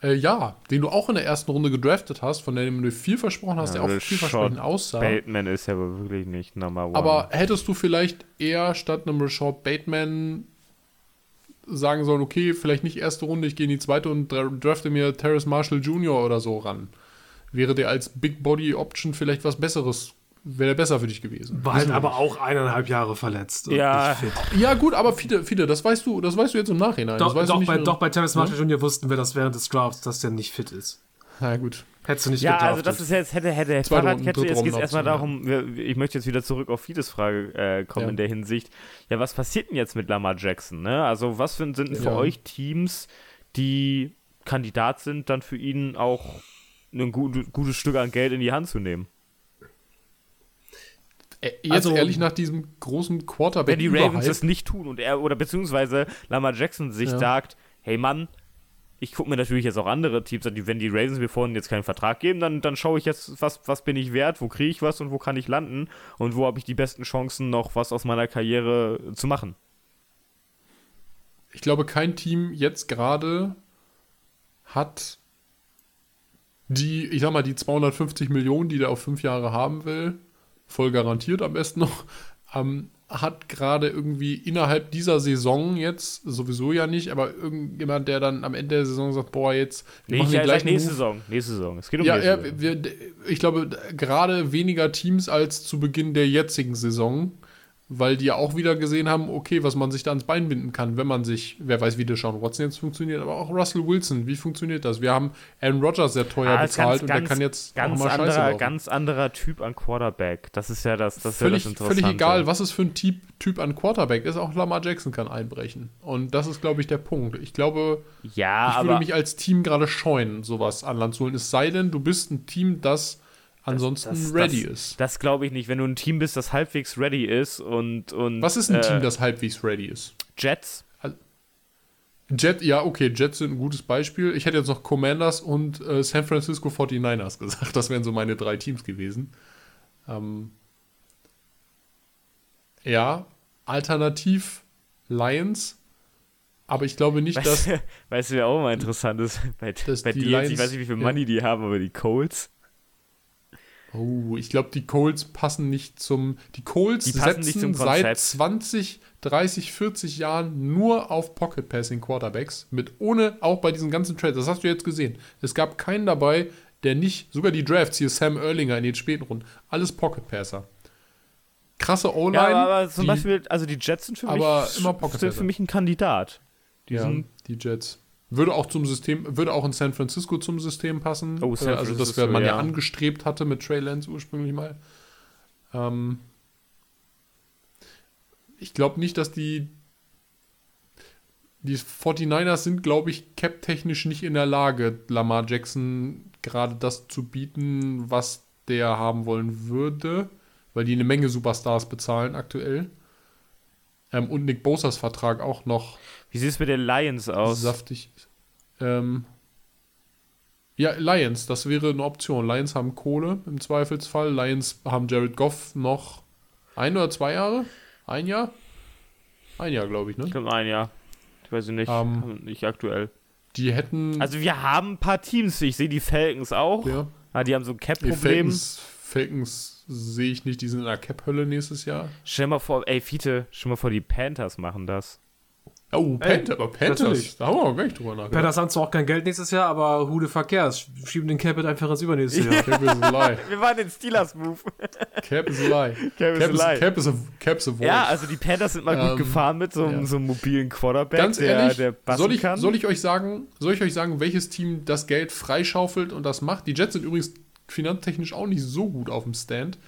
Äh, ja, den du auch in der ersten Runde gedraftet hast, von dem du viel versprochen hast, ja, der auch vielversprechend aussah. Bateman ist ja wirklich nicht Nummer one. Aber hättest du vielleicht eher statt einem Rashad Bateman sagen sollen, okay, vielleicht nicht erste Runde, ich gehe in die zweite und drafte mir Terrace Marshall Jr. oder so ran wäre der als Big Body Option vielleicht was Besseres wäre der besser für dich gewesen. War halt aber auch eineinhalb Jahre verletzt. Ja. ja, gut, aber viele, viele, das weißt du, das weißt du jetzt im Nachhinein. Doch, doch, bei, doch bei Terrence Marshall? Jr. wussten wir das während des Drafts, dass der nicht fit ist. Na gut. Hättest du nicht Ja, also das ist jetzt, hätte, hätte, Fahrradkette, jetzt geht es erstmal darum, ich möchte jetzt wieder zurück auf Fides Frage äh, kommen ja. in der Hinsicht, ja, was passiert denn jetzt mit Lamar Jackson, ne? Also was für, sind für ja. euch Teams, die Kandidat sind, dann für ihn auch ein gut, gutes Stück an Geld in die Hand zu nehmen. Äh, jetzt also, ehrlich nach diesem großen Quarterback. Wenn die Ravens das nicht tun und er, oder beziehungsweise Lamar Jackson sich ja. sagt, hey Mann, ich gucke mir natürlich jetzt auch andere Teams an, die, wenn die Ravens mir vorhin jetzt keinen Vertrag geben, dann, dann schaue ich jetzt, was, was bin ich wert, wo kriege ich was und wo kann ich landen und wo habe ich die besten Chancen, noch was aus meiner Karriere zu machen. Ich glaube, kein Team jetzt gerade hat die, ich sag mal, die 250 Millionen, die der auf fünf Jahre haben will, voll garantiert am besten noch, ähm, hat gerade irgendwie innerhalb dieser Saison jetzt, sowieso ja nicht, aber irgendjemand, der dann am Ende der Saison sagt, boah, jetzt wir nee, machen ich, den gleichen nächste Move. Saison, nächste Saison. Es geht um ja, ja wir, ich glaube, gerade weniger Teams als zu Beginn der jetzigen Saison weil die ja auch wieder gesehen haben, okay, was man sich da ans Bein binden kann, wenn man sich, wer weiß, wie Deshaun Watson jetzt funktioniert, aber auch Russell Wilson, wie funktioniert das? Wir haben Aaron Rodgers sehr teuer ah, bezahlt ganz, und der kann jetzt ganz auch mal anderer, Scheiße Ganz anderer Typ an Quarterback. Das ist ja das, das, völlig, ja das Völlig egal, was es für ein typ, typ an Quarterback ist, auch Lamar Jackson kann einbrechen. Und das ist, glaube ich, der Punkt. Ich glaube, ja, ich würde mich als Team gerade scheuen, sowas an Land zu holen. Es sei denn, du bist ein Team, das ansonsten das, das, ready das, ist. Das glaube ich nicht. Wenn du ein Team bist, das halbwegs ready ist und. und Was ist ein äh, Team, das halbwegs ready ist? Jets. Jet, ja, okay, Jets sind ein gutes Beispiel. Ich hätte jetzt noch Commanders und äh, San Francisco 49ers gesagt. Das wären so meine drei Teams gewesen. Ähm, ja, alternativ Lions. Aber ich glaube nicht, weißt, dass. Weißt du, wer auch mal interessant ist? Bei, bei die Lions, ich weiß nicht, wie viel Money die haben, aber die Colts. Oh, ich glaube, die Colts passen nicht zum. Die Colts die setzen seit 20, 30, 40 Jahren nur auf Pocket Passing Quarterbacks. Mit ohne, auch bei diesen ganzen Trades. Das hast du jetzt gesehen. Es gab keinen dabei, der nicht, sogar die Drafts, hier Sam Erlinger in den späten Runden, alles Pocket Passer. Krasse O-Line. Ja, aber, aber, zum die, Beispiel, also die Jets sind für mich, sind für mich ein Kandidat. Die, ja, die Jets. Würde auch zum System, würde auch in San Francisco zum System passen. Oh, San also das wäre man ja. ja. angestrebt hatte mit Trey Lance ursprünglich mal. Ähm, ich glaube nicht, dass die die 49ers sind, glaube ich, cap-technisch nicht in der Lage, Lamar Jackson gerade das zu bieten, was der haben wollen würde, weil die eine Menge Superstars bezahlen aktuell. Ähm, und Nick Bosas Vertrag auch noch. Wie sieht es mit den Lions aus? Saftig. Ähm, ja, Lions, das wäre eine Option. Lions haben Kohle im Zweifelsfall. Lions haben Jared Goff noch ein oder zwei Jahre? Ein Jahr? Ein Jahr, glaube ich, ne? Ich glaube ein Jahr. Ich weiß nicht. Um, ähm, nicht aktuell. Die hätten. Also wir haben ein paar Teams. Ich sehe die Falcons auch. Ja. Ah, die haben so ein Cap-Problem. Falcons, Falcons sehe ich nicht. Die sind in der Cap-Hölle nächstes Jahr. Stell mal vor, ey, Fiete, stell mal vor, die Panthers machen das. Oh, Panther, aber Panthers, da haben wir auch gar nicht drüber nachgedacht. Panthers haben zwar auch kein Geld nächstes Jahr, aber Hude Verkehrs. Schieben den Capit einfach ins übernächste Jahr. Cap is a lie. Wir waren den Steelers-Move. Cap is a lie. Cap, Cap is a lie. Cap is a, Cap is a voice. Ja, also die Panthers sind mal ähm, gut gefahren mit so, ja. so einem mobilen Quarterback, Ganz ehrlich, der, der soll ich, kann. Soll ich, euch sagen, soll ich euch sagen, welches Team das Geld freischaufelt und das macht? Die Jets sind übrigens finanztechnisch auch nicht so gut auf dem Stand.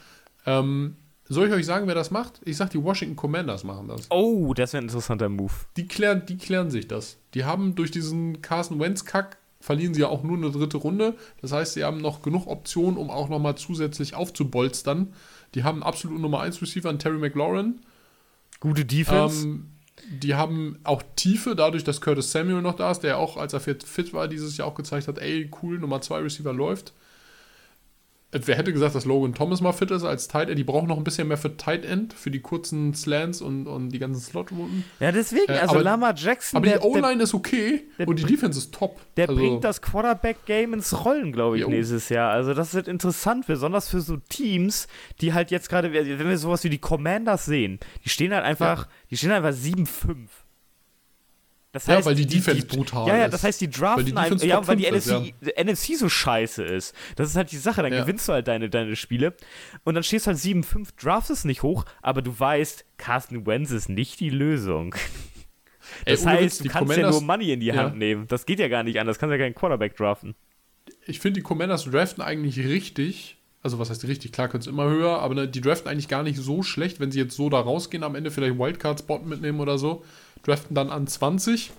Ähm, soll ich euch sagen, wer das macht? Ich sag, die Washington Commanders machen das. Oh, das wäre ein interessanter Move. Die klären, die klären sich das. Die haben durch diesen Carson Wentz-Kack verlieren sie ja auch nur eine dritte Runde. Das heißt, sie haben noch genug Optionen, um auch nochmal zusätzlich aufzubolstern. Die haben absolut Nummer 1 Receiver an Terry McLaurin. Gute Defense. Ähm, die haben auch Tiefe, dadurch, dass Curtis Samuel noch da ist, der auch, als er fit war, dieses Jahr auch gezeigt hat, ey, cool, Nummer 2 Receiver läuft. Wer hätte gesagt, dass Logan Thomas mal fit ist als Tight End? Die brauchen noch ein bisschen mehr für Tight End, für die kurzen Slants und, und die ganzen Slot-Routen. Ja, deswegen, äh, also aber, Lama Jackson. Aber der, die O-Line ist okay und die Defense ist top. Der also, bringt das Quarterback-Game ins Rollen, glaube ich, jo. nächstes Jahr. Also, das wird interessant, besonders für so Teams, die halt jetzt gerade, wenn wir sowas wie die Commanders sehen, die stehen halt einfach, ja. die stehen einfach 7-5. Das heißt, ja, weil die, die Defense die, brutal ist. Ja, ja, das heißt, die draften weil die ja, weil die NFC, ja. NFC, so scheiße ist. Das ist halt die Sache, dann ja. gewinnst du halt deine, deine Spiele und dann stehst du halt 7-5, draftest nicht hoch, aber du weißt, Carsten Wentz ist nicht die Lösung. Das Ey, heißt, du kannst Commanders, ja nur Money in die Hand nehmen. Das geht ja gar nicht anders. Kannst ja keinen Quarterback draften. Ich finde, die Commanders draften eigentlich richtig. Also, was heißt richtig? Klar, können es immer höher, aber ne, die draften eigentlich gar nicht so schlecht, wenn sie jetzt so da rausgehen, am Ende vielleicht Wildcard-Spot mitnehmen oder so draften dann an 20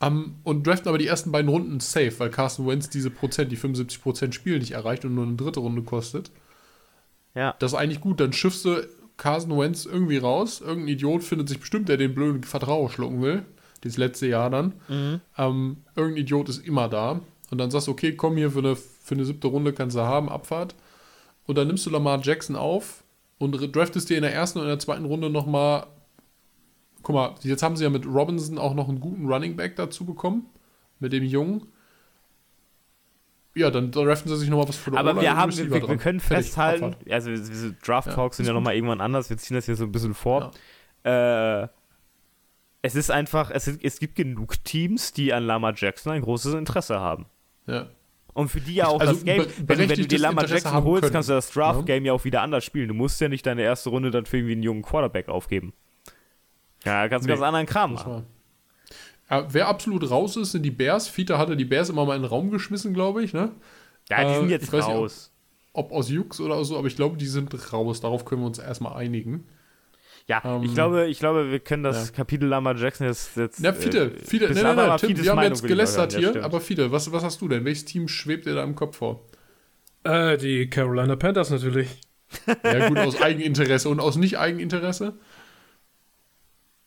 um, und draften aber die ersten beiden Runden safe, weil Carson Wentz diese Prozent, die 75 Prozent Spiel nicht erreicht und nur eine dritte Runde kostet. Ja. Das ist eigentlich gut. Dann schiffst du Carson Wentz irgendwie raus. Irgendein Idiot findet sich bestimmt, der den blöden Vertrag schlucken will. das letzte Jahr dann. Mhm. Ähm, irgendein Idiot ist immer da. Und dann sagst du, okay, komm hier für eine, für eine siebte Runde, kannst du haben, Abfahrt. Und dann nimmst du Lamar Jackson auf und draftest dir in der ersten und in der zweiten Runde nochmal. Guck mal, jetzt haben sie ja mit Robinson auch noch einen guten Running Back dazu bekommen. Mit dem Jungen. Ja, dann draften sie sich nochmal was für Aber O-Line wir haben, wir, wir können Fertig, festhalten, Abfahrt. also diese Draft Ja, Talks sind ist ja nochmal irgendwann anders, wir ziehen das hier so ein bisschen vor. Äh, es ist einfach, es, es gibt genug Teams, die an Lama Jackson ein großes Interesse haben. Ja. Und für die ja auch Also das Game, wenn, du- wenn du dir Lama Jackson holst, können. kannst du das Ja. Draft-Game ja auch wieder anders spielen. Du musst ja nicht deine erste Runde dann für irgendwie einen jungen Quarterback aufgeben. Ja, kannst du Nee, ganz anderen Kram machen. wer absolut raus ist, sind die Bears. Fiete hatte die Bears immer mal in den Raum geschmissen, glaube ich. Ne? Ja, die Äh, sind jetzt ich weiß nicht, ob- raus. Ob aus Jux oder so, aber ich glaube, die sind raus. Darauf können wir uns erstmal einigen. Ja, ähm, ich glaube, ich glaube, wir können das ja. Kapitel Lama Jackson jetzt. jetzt Na, Fiete, äh, Fiete, bis nein, nein, aber nein, Tim, wir haben Meinung jetzt gelästert ja, hier, stimmt. aber Fiete, was, was hast du denn? Welches Team schwebt dir da im Kopf vor? Äh, die Carolina Panthers natürlich. Ja, gut, aus Eigeninteresse und aus Nicht-Eigeninteresse?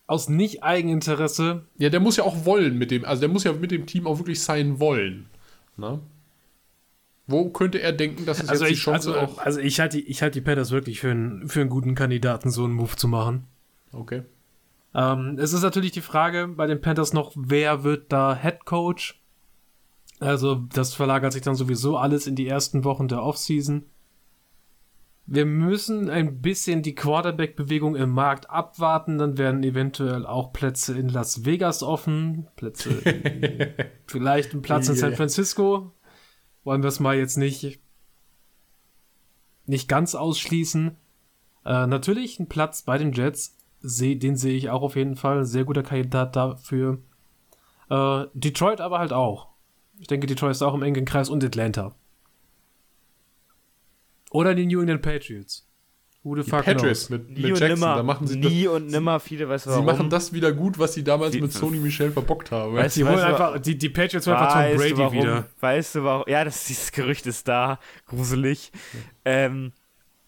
Aus Nicht-Eigeninteresse. Ja, der muss ja auch wollen mit dem, also der muss ja mit dem Team auch wirklich sein wollen. Na? Wo könnte er denken, dass es Also jetzt die ich, Chance also, auch. also ich halte die, ich halt die Panthers wirklich für einen, für einen guten Kandidaten, so einen Move zu machen. Okay. Ähm, es ist natürlich die Frage bei den Panthers noch, wer wird da Head Coach? Also, das verlagert sich dann sowieso alles in die ersten Wochen der Offseason. Wir müssen ein bisschen die Quarterback-Bewegung im Markt abwarten, dann werden eventuell auch Plätze in Las Vegas offen, Plätze, in, vielleicht ein Platz in San. Francisco. Wollen wir es mal jetzt nicht, nicht ganz ausschließen. Äh, natürlich ein Platz bei den Jets, seh, den sehe ich auch auf jeden Fall. Sehr guter Kandidat dafür. Äh, Detroit aber halt auch. Ich denke, Detroit ist auch im engen Kreis und Atlanta. Oder die New England Patriots. Who the Die fuck Patriots knows? mit, mit Jackson, nimmer. da machen sie das, nie und nimmer viele, weißt du Sie warum? machen das wieder gut, was sie damals Die- mit Sony Michel verbockt haben. Weißt Die du, holen weißt einfach, die, die Patriots holen einfach Tom Brady warum? wieder. Weißt du warum? Ja, das, dieses Gerücht ist da. Gruselig. Ähm,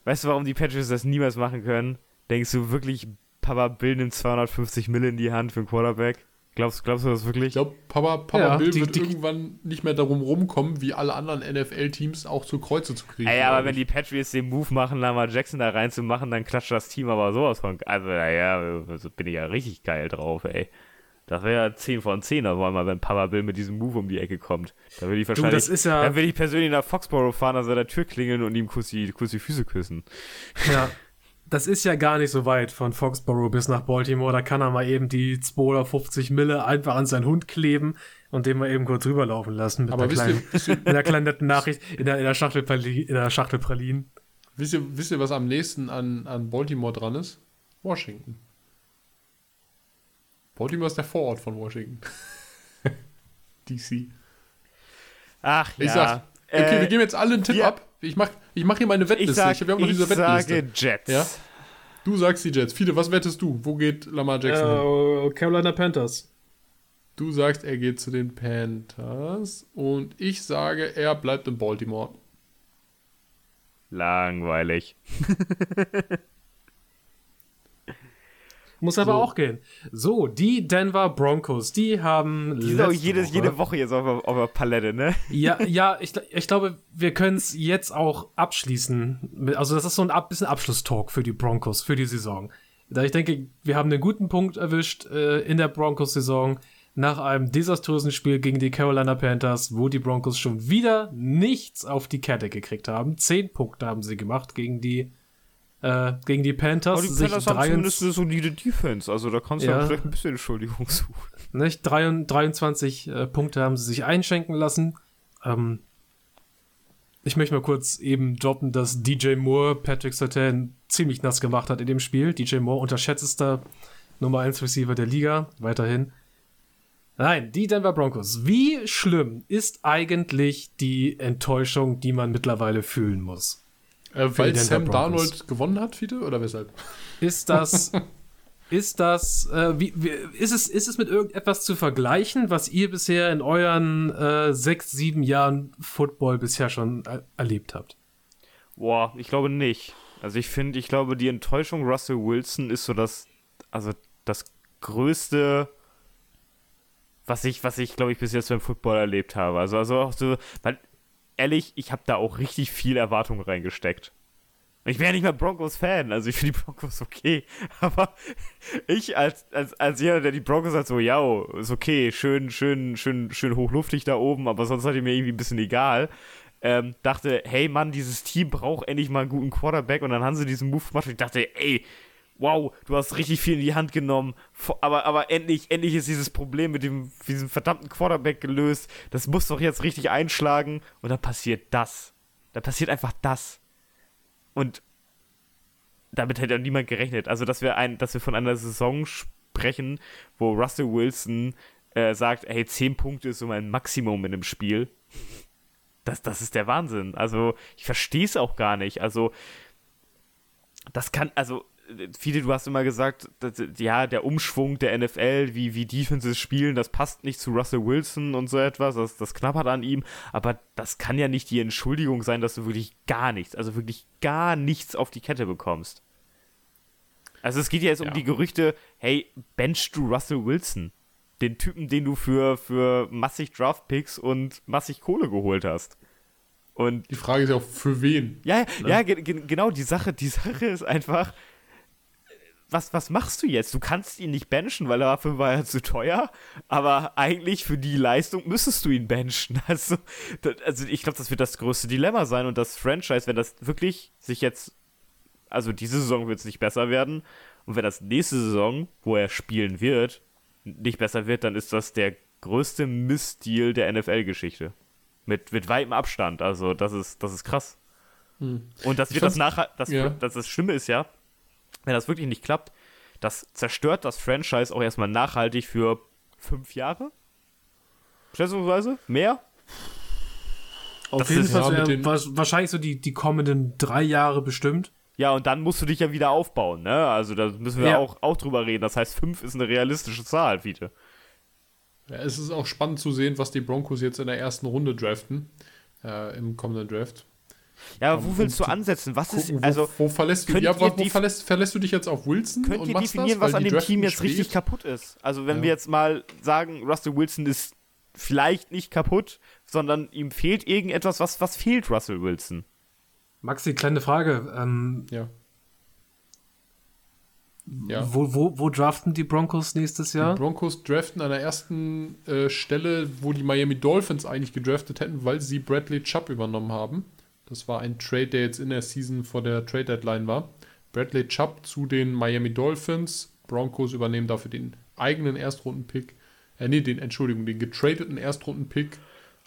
weißt du, warum die Patriots das niemals machen können? Denkst du wirklich, Papa Bill nimmt 250 Mille in die Hand für einen Quarterback? Glaubst, glaubst du das wirklich? Ich glaube, Papa, Papa Ja, Bill die- wird die- irgendwann nicht mehr darum rumkommen, wie alle anderen NFL-Teams auch zu Kreuze zu kriegen. Ey, aber wenn die Patriots den Move machen, Lamar Jackson da reinzumachen, dann klatscht das Team aber sowas von. Also, naja, also bin ich ja richtig geil drauf, ey. Das wäre ja 10 von 10, aber mal, wenn Papa Bill mit diesem Move um die Ecke kommt. Da will ich Du, wahrscheinlich. das ist ja, Dann will ich persönlich nach Foxborough fahren, also an der Tür klingeln und ihm kurz die, kurz die Füße küssen. ja, das ist ja gar nicht so weit von Foxborough bis nach Baltimore. Da kann er mal eben die 250 Mille einfach an seinen Hund kleben und den mal eben kurz rüberlaufen lassen mit aber einer kleinen, ihr, mit einer kleinen netten Nachricht in der, in der Schachtel Pralin- in der Schachtel Pralinen. wisst, ihr, wisst ihr, was am nächsten an, an Baltimore dran ist? Washington. Baltimore ist der Vorort von Washington. DC. Ach Ich ja. sag, okay, Äh, wir geben jetzt alle einen Tipp ja. ab. Ich mach, ich mach hier meine ich Wettliste. sag, wir haben noch ich diese Wettliste. sage Jets. Ja? Du sagst die Jets. Fiete, was wettest du? Wo geht Lamar Jackson hin? Äh, Carolina Panthers. Du sagst, er geht zu den Panthers. Und ich sage, er bleibt in Baltimore. Langweilig. Muss aber So. auch gehen. So, die Denver Broncos, die haben Die sind auch jedes, Woche- jede Woche jetzt auf, der- auf der Palette, ne? Ja, ja, ich, ich glaube, wir können es jetzt auch abschließen. Also, das ist so ein bisschen Abschlusstalk für die Broncos, für die Saison. Da ich denke, wir haben einen guten Punkt erwischt äh, in der Broncos-Saison nach einem desaströsen Spiel gegen die Carolina Panthers, wo die Broncos schon wieder nichts auf die Kette gekriegt haben. Zehn Punkte haben sie gemacht gegen die, äh, gegen die Panthers. Aber die sich Panthers haben 23 zumindest eine solide Defense, also da kannst du Ja. vielleicht ein bisschen Entschuldigung suchen. Nicht? 23 23 äh, Punkte haben sie sich einschenken lassen. Ähm, ich möchte mal kurz eben droppen, dass DJ Moore Patrick Sertan ziemlich nass gemacht hat in dem Spiel. DJ Moore unterschätzter Nummer 1 Receiver der Liga, weiterhin. Nein, die Denver Broncos. Wie schlimm ist eigentlich die Enttäuschung, die man mittlerweile fühlen muss? Äh, weil Sam Broncos. Darnold gewonnen hat, Fiete? Oder weshalb? Ist das, ist das, äh, wie, wie, ist es, ist es mit irgendetwas zu vergleichen, was ihr bisher in euren äh, sechs, sieben Jahren Football bisher schon er erlebt habt? Boah, ich glaube nicht. Also ich finde, ich glaube, die Enttäuschung Russell Wilson ist so das, also das größte was ich, was ich, glaube ich, bis jetzt beim Football erlebt habe. Also, also auch so, weil, ehrlich, ich habe da auch richtig viel Erwartung reingesteckt. Ich wäre nicht mal Broncos-Fan, also ich finde die Broncos okay. Aber ich als, als, als jemand, der die Broncos hat, so, ja, ist okay, schön, schön, schön, schön hochluftig da oben, aber sonst hat die mir irgendwie ein bisschen egal. Ähm, dachte, hey Mann, dieses Team braucht endlich mal einen guten Quarterback und dann haben sie diesen Move gemacht und ich dachte, ey, wow, du hast richtig viel in die Hand genommen, aber, aber endlich, endlich ist dieses Problem mit dem, diesem verdammten Quarterback gelöst. Das muss doch jetzt richtig einschlagen und dann passiert das. Da passiert einfach das. Und damit hätte auch niemand gerechnet. Also, dass wir, ein, dass wir von einer Saison sprechen, wo Russell Wilson äh, sagt, hey, 10 Punkte ist so mein Maximum in einem Spiel. Das, das ist der Wahnsinn. Also, ich verstehe es auch gar nicht. Also, das kann, also, viele, du hast immer gesagt, dass, ja, der Umschwung der NFL, wie, wie Defenses spielen, das passt nicht zu Russell Wilson und so etwas, das, das knappert an ihm, aber das kann ja nicht die Entschuldigung sein, dass du wirklich gar nichts, also wirklich gar nichts auf die Kette bekommst. Also es geht ja jetzt ja. um die Gerüchte, hey, benchst du Russell Wilson? Den Typen, den du für, für massig Draftpicks und massig Kohle geholt hast. Und die Frage ist ja auch, für wen? Ja, ne? ja, genau, die Sache, die Sache ist einfach, was, was machst du jetzt? Du kannst ihn nicht benchen, weil dafür war er zu teuer, aber eigentlich für die Leistung müsstest du ihn benchen. Also, das, also ich glaube, das wird das größte Dilemma sein und das Franchise, wenn das wirklich sich jetzt, also diese Saison wird es nicht besser werden und wenn das nächste Saison, wo er spielen wird, nicht besser wird, dann ist das der größte Missdeal der NFL-Geschichte. Mit, mit weitem Abstand. Also, das ist, das ist krass. Hm. Und das wird das nachher, das, ja. das, das Schlimme ist ja, wenn das wirklich nicht klappt, das zerstört das Franchise auch erstmal nachhaltig für fünf Jahre. Schätzungsweise? Mehr? Auf das jeden Fall ja wahrscheinlich so die, die kommenden drei Jahre bestimmt. Ja, und dann musst du dich ja wieder aufbauen, ne? Also da müssen wir ja. auch, auch drüber reden. Das heißt, fünf ist eine realistische Zahl, Fiete. Ja, es ist auch spannend zu sehen, was die Broncos jetzt in der ersten Runde draften, äh, im kommenden Draft. Ja, aber wo willst du ansetzen? Was ist, also. Wo, wo verlässt du, ja, wo, verlässt, verlässt, du dich jetzt auf Wilson? Könnt ihr definieren, das, was an dem Team jetzt spät? richtig kaputt ist? Also, wenn ja. wir jetzt mal sagen, Russell Wilson ist vielleicht nicht kaputt, sondern ihm fehlt irgendetwas, was, was fehlt Russell Wilson? Maxi, kleine Frage. Ähm, ja. Ja. Wo, wo, wo draften die Broncos nächstes Jahr? Die Broncos draften an der ersten äh, Stelle, wo die Miami Dolphins eigentlich gedraftet hätten, weil sie Bradley Chubb übernommen haben. Das war ein Trade, der jetzt in der Season vor der Trade Deadline war. Bradley Chubb zu den Miami Dolphins. Broncos übernehmen dafür den eigenen Erstrunden-Pick. Äh, nee, den, Entschuldigung, den getradeten Erstrunden-Pick.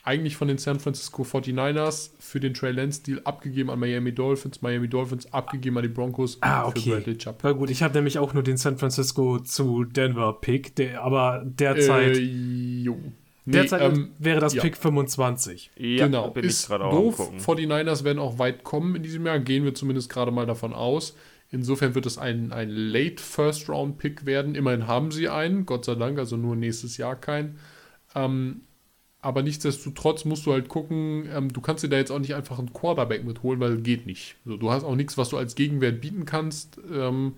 Eigentlich von den San Francisco 49ers für den Trey Lance-Deal abgegeben an Miami Dolphins. Miami Dolphins abgegeben an die Broncos ah, okay. für Bradley Chubb. Na gut, ich habe nämlich auch nur den San Francisco zu Denver-Pick, der, aber derzeit. Äh, jo. Nee, Derzeit ähm, wäre das ja. Pick 25. Ja, genau. Bin ist ich gerade doof. 49ers werden auch weit kommen in diesem Jahr, gehen wir zumindest gerade mal davon aus. Insofern wird es ein, ein Late First Round Pick werden. Immerhin haben sie einen, Gott sei Dank, also nur nächstes Jahr keinen. Ähm, aber nichtsdestotrotz musst du halt gucken, ähm, du kannst dir da jetzt auch nicht einfach einen Quarterback mitholen, weil geht nicht. Also, du hast auch nichts, was du als Gegenwert bieten kannst. Ähm,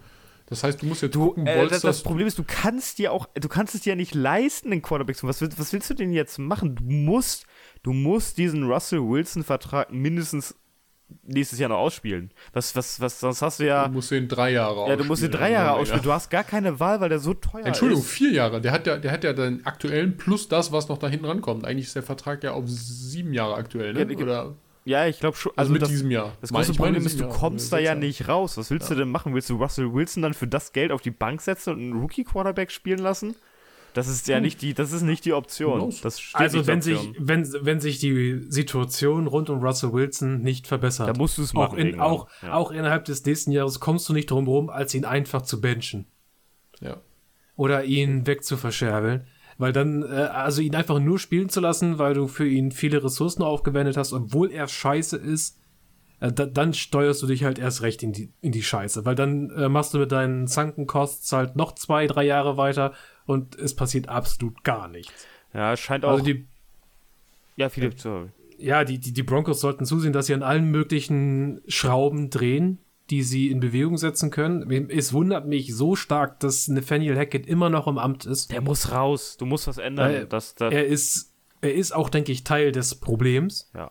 das heißt, du musst jetzt du, gucken, äh, das, das Problem ist, du kannst dir auch, du kannst es dir ja nicht leisten, den Quarterback zu was, was willst du denn jetzt machen? Du musst, du musst diesen Russell Wilson-Vertrag mindestens nächstes Jahr noch ausspielen. Was, was, was, sonst hast du ja. Du musst ihn drei Jahre ausspielen. Ja, du musst ihn drei Jahre ausspielen. Du hast gar keine Wahl, weil der so teuer Entschuldigung, ist. Entschuldigung, vier Jahre. Der hat ja, der hat ja den aktuellen plus das, was noch da hinten rankommt. Eigentlich ist der Vertrag ja auf sieben Jahre aktuell, ne? Ja, Oder ja, ich glaube schon. Also, also, mit das, diesem Jahr. Das große Problem ist, du Jahr, kommst da ja nicht raus. Was willst ja. du denn machen? Willst du Russell Wilson dann für das Geld auf die Bank setzen und einen Rookie-Quarterback spielen lassen? Das ist ja hm. nicht die, das ist nicht die Option. also wenn sich, wenn, wenn sich die Situation rund um Russell Wilson nicht verbessert, dann musst du es machen. Auch, in, auch, ja. auch innerhalb des nächsten Jahres kommst du nicht drum herum, als ihn einfach zu benchen. Ja. Oder ihn wegzuverscherbeln. Weil dann, äh, also ihn einfach nur spielen zu lassen, weil du für ihn viele Ressourcen aufgewendet hast, obwohl er scheiße ist, äh, da, dann steuerst du dich halt erst recht in die, in die Scheiße. Weil dann äh, machst du mit deinen Sunken Costs halt noch zwei, drei Jahre weiter und es passiert absolut gar nichts. Ja, es scheint also auch. Also die, ja, Philipp, sorry. Ja, die, die, die Broncos sollten zusehen, dass sie an allen möglichen Schrauben drehen, die sie in Bewegung setzen können. Es wundert mich so stark, dass Nathaniel Hackett immer noch im Amt ist. Der muss raus. Du musst was ändern. Weil Das, das, Er ist, er ist auch, denke ich, Teil des Problems. ja.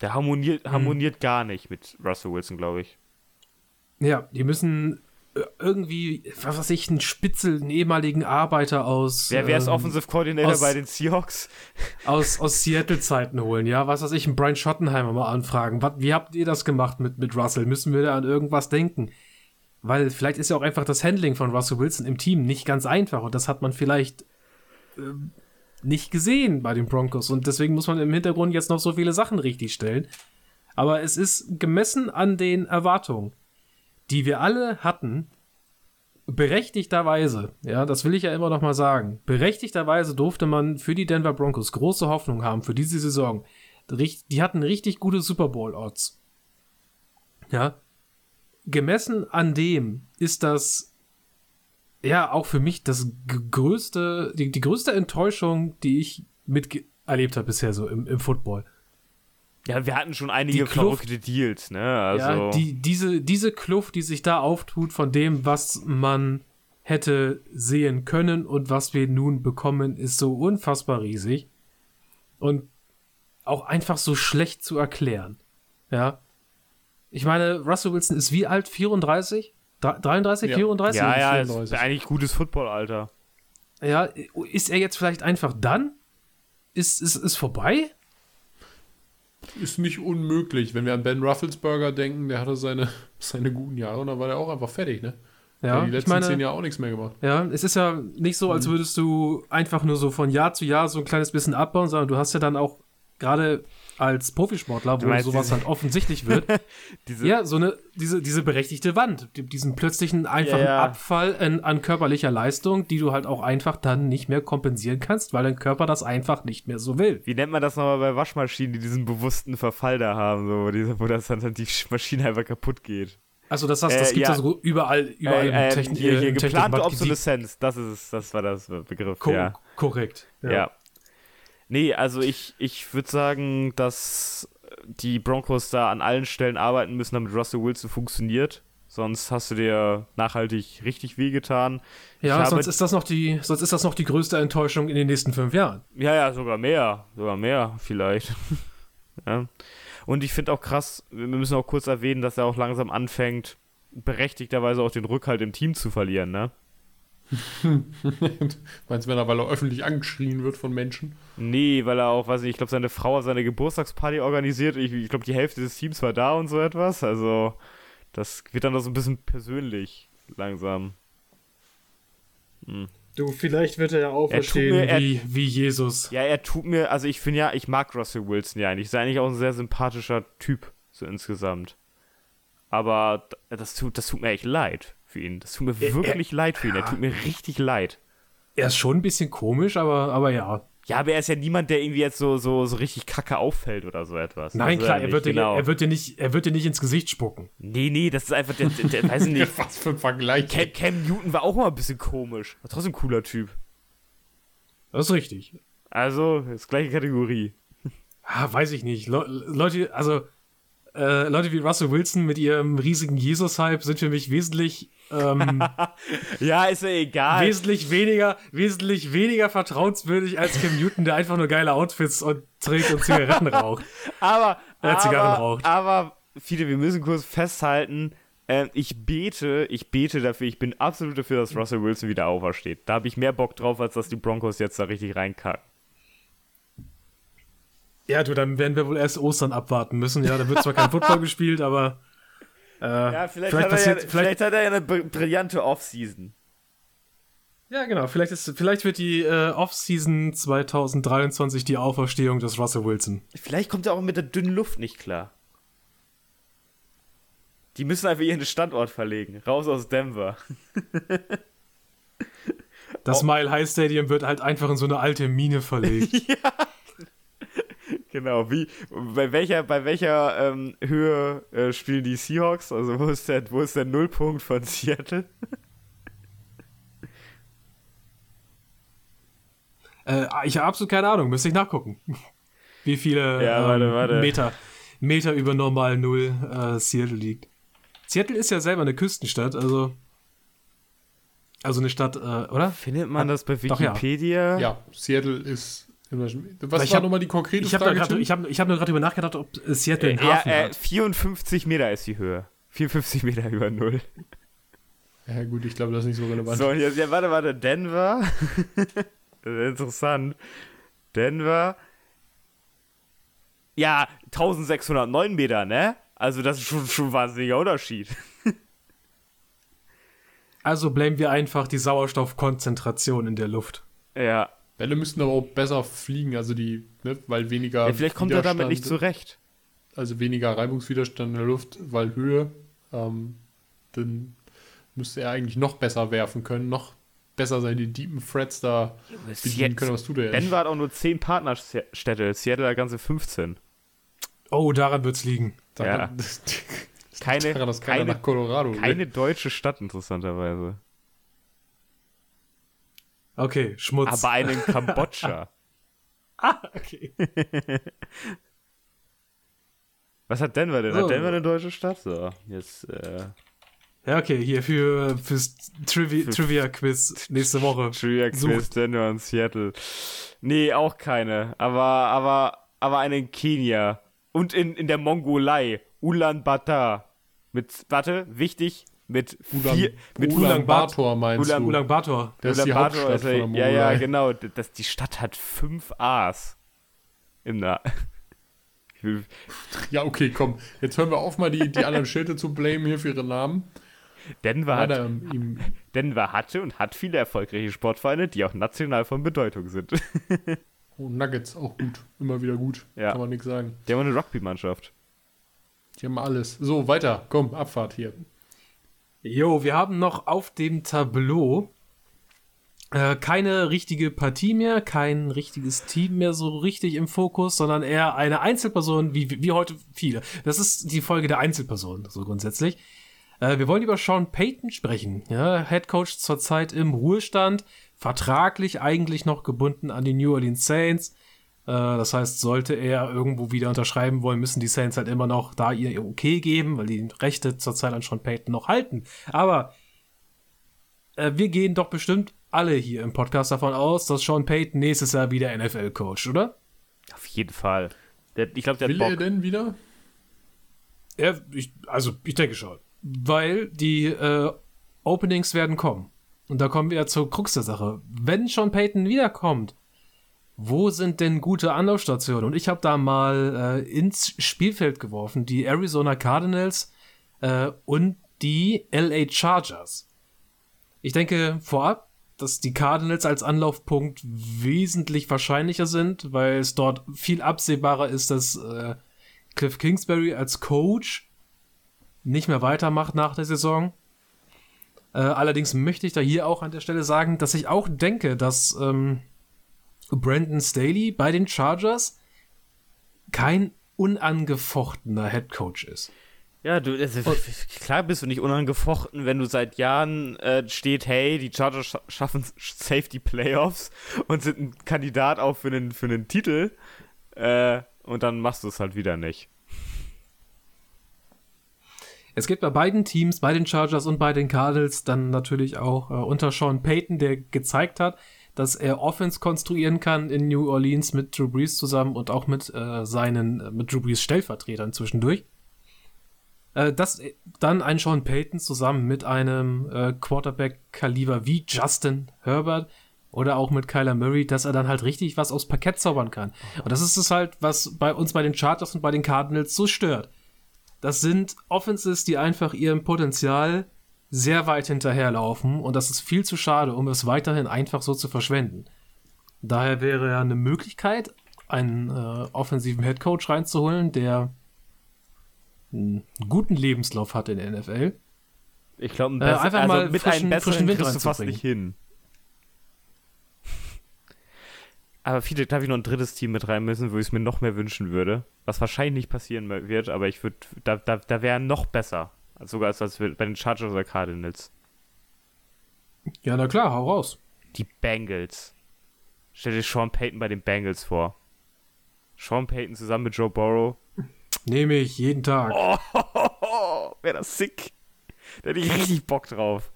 Der harmoniert, Hm. harmoniert gar nicht mit Russell Wilson, glaube ich. Ja, die müssen irgendwie, was weiß ich, einen Spitzel, einen ehemaligen Arbeiter aus, Wer, wer ist ähm, Offensive Coordinator aus- bei den Seahawks? aus, aus Seattle-Zeiten holen, ja, was weiß ich, einen Brian Schottenheimer mal anfragen. Was, wie habt ihr das gemacht mit, mit Russell? Müssen wir da an irgendwas denken? Weil vielleicht ist ja auch einfach das Handling von Russell Wilson im Team nicht ganz einfach und das hat man vielleicht ähm, nicht gesehen bei den Broncos und deswegen muss man im Hintergrund jetzt noch so viele Sachen richtigstellen. Aber es ist gemessen an den Erwartungen, die wir alle hatten, berechtigterweise, ja, das will ich ja immer noch mal sagen, berechtigterweise durfte man für die Denver Broncos große Hoffnung haben für diese Saison. Die hatten richtig gute Super Bowl Odds. Ja. Gemessen an dem ist das ja auch für mich das größte, die, die größte Enttäuschung, die ich miterlebt habe bisher so im, im Football. Ja, wir hatten schon einige Kluft- verrückte Deals, ne? Also, Ja, die, diese, diese Kluft, die sich da auftut von dem, was man hätte sehen können und was wir nun bekommen, ist so unfassbar riesig und auch einfach so schlecht zu erklären. Ja. Ich meine, Russell Wilson ist wie alt? 34? Dre- 33, Ja. 34? ja, ja, ist 94? eigentlich gutes Footballalter. Ja, ist er jetzt vielleicht einfach dann? Ist es ist, ist vorbei? Ist nicht unmöglich. Wenn wir an Ben Rufflesberger denken, der hatte seine, seine guten Jahre und dann war der auch einfach fertig, ne? Ja, die ich letzten meine, zehn Jahre auch nichts mehr gemacht. Ja, es ist ja nicht so, als würdest du einfach nur so von Jahr zu Jahr so ein kleines bisschen abbauen, sondern du hast ja dann auch gerade als Profisportler, wo meinst sowas diese- halt offensichtlich wird, Diese, ja, so eine, diese, diese berechtigte Wand, die- diesen plötzlichen einfachen Ja, ja. Abfall an, an körperlicher Leistung, die du halt auch einfach dann nicht mehr kompensieren kannst, weil dein Körper das einfach nicht mehr so will. Wie nennt man das nochmal bei Waschmaschinen, die diesen bewussten Verfall da haben, so, wo, diese, wo das dann die Maschine einfach kaputt geht? Also das, heißt, das Äh, gibt ja. ja so überall, überall Äh, im ähm, Technik, hier, hier im geplante die- Obsoleszenz, das ist es, das war das Begriff, Ko ja. Korrekt. ja. Nee, also ich, ich würde sagen, dass die Broncos da an allen Stellen arbeiten müssen, damit Russell Wilson funktioniert. Sonst hast du dir nachhaltig richtig wehgetan. Ja, sonst ist das noch die, sonst ist das noch die größte Enttäuschung in den nächsten fünf Jahren. Ja, ja, sogar mehr. Sogar mehr, vielleicht. ja. Und ich finde auch krass, wir müssen auch kurz erwähnen, dass er auch langsam anfängt, berechtigterweise auch den Rückhalt im Team zu verlieren, ne? Meinst du, wenn er, weil er öffentlich angeschrien wird von Menschen? Nee, weil er auch, weiß nicht, ich glaube, seine Frau hat seine Geburtstagsparty organisiert. Ich, ich glaube, die Hälfte des Teams war da und so etwas. Also, das wird dann noch so ein bisschen persönlich langsam. Hm. Du, vielleicht wird er ja auferstehen mir- er- wie, wie Jesus. Ja, er tut mir, also ich finde ja, ich mag Russell Wilson ja eigentlich. Ist eigentlich auch ein sehr sympathischer Typ, so insgesamt. Aber das tut, das tut mir echt leid für ihn. Das tut mir Er- wirklich leid für ihn. Er tut mir richtig leid. Er ist schon ein bisschen komisch, aber, aber ja. Ja, aber er ist ja niemand, der irgendwie jetzt so, so, so richtig kacke auffällt oder so etwas. Nein, ist klar, er er wird, dir, genau. er, wird dir nicht, er wird dir nicht ins Gesicht spucken. Nee, nee, das ist einfach, der, der, der weiß ich nicht. Was für ein Vergleich. Cam, Cam Newton war auch mal ein bisschen komisch. War trotzdem ein cooler Typ. Das ist richtig. Also, ist gleiche Kategorie. Ah, weiß ich nicht. Le Leute, also äh, Leute wie Russell Wilson mit ihrem riesigen Jesus-Hype sind für mich wesentlich, ähm, Ja, ist ja egal. wesentlich weniger, wesentlich weniger vertrauenswürdig als Cam Newton, der einfach nur geile Outfits und trägt und Zigaretten raucht. Aber, Äh, Zigarren aber, raucht. aber, Fiete, wir müssen kurz festhalten, äh, ich bete, ich bete dafür, ich bin absolut dafür, dass Russell Wilson wieder aufersteht. Da habe ich mehr Bock drauf, als dass die Broncos jetzt da richtig reinkacken. Ja, du, dann werden wir wohl erst Ostern abwarten müssen. Ja, da wird zwar kein Football gespielt, aber äh, Ja, vielleicht, vielleicht hat, er passiert, ja, vielleicht, vielleicht hat er ja eine br- brillante Offseason. ja genau, vielleicht ist, vielleicht wird die äh, Offseason 2023 die Auferstehung des Russell Wilson. Vielleicht kommt er auch mit der dünnen Luft nicht klar. Die müssen einfach ihren Standort verlegen. Raus aus Denver. Das Oh. Mile High Stadium wird halt einfach in so eine alte Mine verlegt. Genau, wie, bei welcher, bei welcher ähm, Höhe äh, spielen die Seahawks? Also wo ist der, wo ist der Nullpunkt von Seattle? äh, ich habe absolut keine Ahnung, müsste ich nachgucken. Wie viele Ja, ähm, warte, warte. Meter, Meter über normal Null äh, Seattle liegt. Seattle ist ja selber eine Küstenstadt, also. Also eine Stadt, äh, oder? Findet man das bei doch, ja. Wikipedia? Ja, Seattle ist. Was Ich war hab- nochmal die konkrete Ich habe Frage? Tim? ich hab, ich hab nur gerade drüber nachgedacht, ob äh, Seattle Äh, einen ja, Hafen äh, hat. 54 Meter ist die Höhe. 54 Meter über Null. ja, gut, ich glaube, das ist nicht so relevant. So, jetzt, ja, warte, warte, Denver. das ist interessant. Denver. Ja, 1609 Meter, ne? Also, das ist schon, schon ein wahnsinniger Unterschied. Also blamen wir einfach die Sauerstoffkonzentration in der Luft. Ja. Bälle müssten aber auch besser fliegen, also die, ne, weil weniger. ja vielleicht kommt er damit nicht zurecht. Also weniger Reibungswiderstand in der Luft, weil Höhe. Ähm, dann müsste er eigentlich noch besser werfen können, noch besser seine deepen Threads da bedienen können. Was tut er jetzt? Denver hat auch nur 10 Partnerstädte, Seattle hat ganze 15. Oh, daran wird's liegen. Ja. Das, Keine, daran, keine, nach Colorado will. keine deutsche Stadt, interessanterweise. Okay, Schmutz. Aber eine in Kambodscha. ah, okay. Was hat Denver denn? So. Hat Denver eine deutsche Stadt? So, jetzt, äh, Ja, okay, hier für fürs Trivi Für- Trivia-Quiz nächste Woche. Trivia Quiz, Sucht. Denver und Seattle. Nee, auch keine. Aber, aber, aber eine in Kenia. Und in, in der Mongolei. Ulaanbaatar. Mit, warte, wichtig, mit Ulan, vier, mit Ulan Ulan- Bator meinst Ulan- du? Ulaanbaatar. Das ist die Ulaanbaatar Hauptstadt ist von ja, ja, genau. Das, die Stadt hat fünf A's. Im Na. Ja, okay, komm. Jetzt hören wir auf, mal die, die anderen Städte zu blamen hier für ihre Namen. Denver, hat, im, Denver hatte und hat viele erfolgreiche Sportvereine, die auch national von Bedeutung sind. oh, Nuggets, auch gut. Immer wieder gut. Ja. Kann man nichts sagen. Die haben eine Rugby-Mannschaft. Die haben alles. So, weiter. Komm, Abfahrt hier. Jo, wir haben noch auf dem Tableau äh, keine richtige Partie mehr, kein richtiges Team mehr so richtig im Fokus, sondern eher eine Einzelperson, wie, wie heute viele. Das ist die Folge der Einzelperson, so grundsätzlich. Äh, wir wollen über Sean Payton sprechen. Ja, Head Coach zurzeit im Ruhestand, vertraglich eigentlich noch gebunden an die New Orleans Saints. Äh, das heißt, sollte er irgendwo wieder unterschreiben wollen, müssen die Saints halt immer noch da ihr Okay geben, weil die Rechte zurzeit an Sean Payton noch halten. Aber äh, wir gehen doch bestimmt alle hier im Podcast davon aus, dass Sean Payton nächstes Jahr wieder NFL-Coach, oder? Auf jeden Fall. Der, ich glaube, der Will hat er denn wieder? Ja, ich, also ich denke schon. Weil die äh, Openings werden kommen. Und da kommen wir ja zur Krux der Sache. Wenn Sean Payton wiederkommt, wo sind denn gute Anlaufstationen? Und ich habe da mal äh, ins Spielfeld geworfen, die Arizona Cardinals äh, und die LA Chargers. Ich denke vorab, dass die Cardinals als Anlaufpunkt wesentlich wahrscheinlicher sind, weil es dort viel absehbarer ist, dass äh, Cliff Kingsbury als Coach nicht mehr weitermacht nach der Saison. Äh, allerdings möchte ich da hier auch an der Stelle sagen, dass ich auch denke, dass ähm, Brandon Staley bei den Chargers kein unangefochtener Head Coach ist. Ja, du, das, klar bist du nicht unangefochten, wenn du seit Jahren äh, steht, hey, die Chargers scha schaffen safe die Playoffs und sind ein Kandidat auch für einen, für einen Titel. Äh, und dann machst du es halt wieder nicht. Es gibt bei beiden Teams, bei den Chargers und bei den Cardinals, dann natürlich auch äh, unter Sean Payton, der gezeigt hat, dass er Offense konstruieren kann in New Orleans mit Drew Brees zusammen und auch mit äh, seinen, äh, mit Drew Brees Stellvertretern zwischendurch. Äh, dass äh, dann ein Sean Payton zusammen mit einem äh, Quarterback-Kaliber wie Justin Herbert oder auch mit Kyler Murray, dass er dann halt richtig was aufs Parkett zaubern kann. Und das ist es halt, was bei uns bei den Chargers und bei den Cardinals so stört. Das sind Offenses, die einfach ihrem Potenzial sehr weit hinterherlaufen und das ist viel zu schade, um es weiterhin einfach so zu verschwenden. Daher wäre ja eine Möglichkeit, einen äh, offensiven Headcoach reinzuholen, der einen guten Lebenslauf hat in der NFL. Ich glaube, Äh, einfach mal mit frischen- einem besseren frischen kriegst du fast nicht hin. Aber viele, darf ich noch ein drittes Team mit rein müssen, wo ich es mir noch mehr wünschen würde. Was wahrscheinlich nicht passieren wird, aber ich würde, da, da, da wäre noch besser. Sogar als, als bei den Chargers oder Cardinals. Ja, na klar, hau raus. Die Bengals. Stell dir Sean Payton bei den Bengals vor. Sean Payton zusammen mit Joe Burrow. Nehme ich jeden Tag. Oh, wäre das sick. Da hätte ich richtig Bock drauf.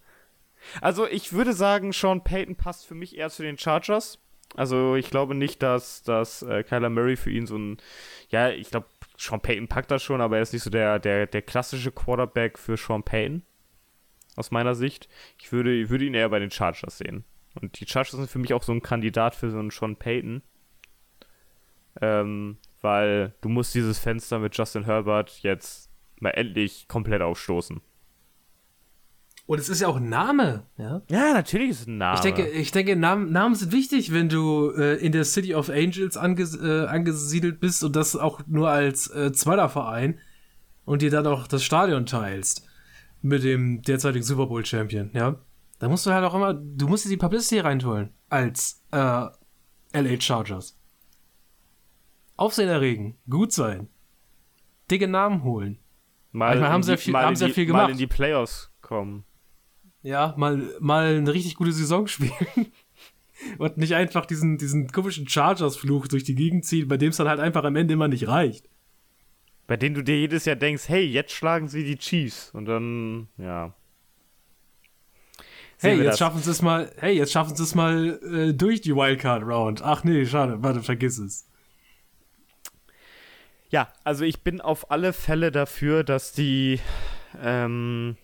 Also ich würde sagen, Sean Payton passt für mich eher zu den Chargers. Also ich glaube nicht, dass, dass äh, Kyler Murray für ihn so ein, ja, ich glaube, Sean Payton packt das schon, aber er ist nicht so der, der, der klassische Quarterback für Sean Payton. Aus meiner Sicht. Ich würde, würde ihn eher bei den Chargers sehen. Und die Chargers sind für mich auch so ein Kandidat für so einen Sean Payton. Ähm, weil du musst dieses Fenster mit Justin Herbert jetzt mal endlich komplett aufstoßen. Und es ist ja auch ein Name, ja? Ja, natürlich ist es ein Name. Ich denke, ich denke Namen, Namen sind wichtig, wenn du äh, in der City of Angels anges äh, angesiedelt bist und das auch nur als äh, zweiter Verein und dir dann auch das Stadion teilst mit dem derzeitigen Super Bowl Champion, ja? Da musst du halt auch immer, du musst dir die Publicity reinholen als äh, LA Chargers. Aufsehen erregen, gut sein, dicke Namen holen. mal, Manchmal haben sie ja viel- mal haben die- viel Mal gemacht. in die Playoffs kommen. Ja, mal, mal eine richtig gute Saison spielen. Und nicht einfach diesen, diesen komischen Chargers-Fluch durch die Gegend ziehen, bei dem es dann halt einfach am Ende immer nicht reicht. Bei denen du dir jedes Jahr denkst, hey, jetzt schlagen sie die Chiefs. Und dann, ja. Hey, jetzt das. schaffen sie es mal, hey, jetzt schaffen sie es mal äh, durch die Wildcard-Round. Ach nee, schade, warte, vergiss es. Ja, also ich bin auf alle Fälle dafür, dass die, ähm,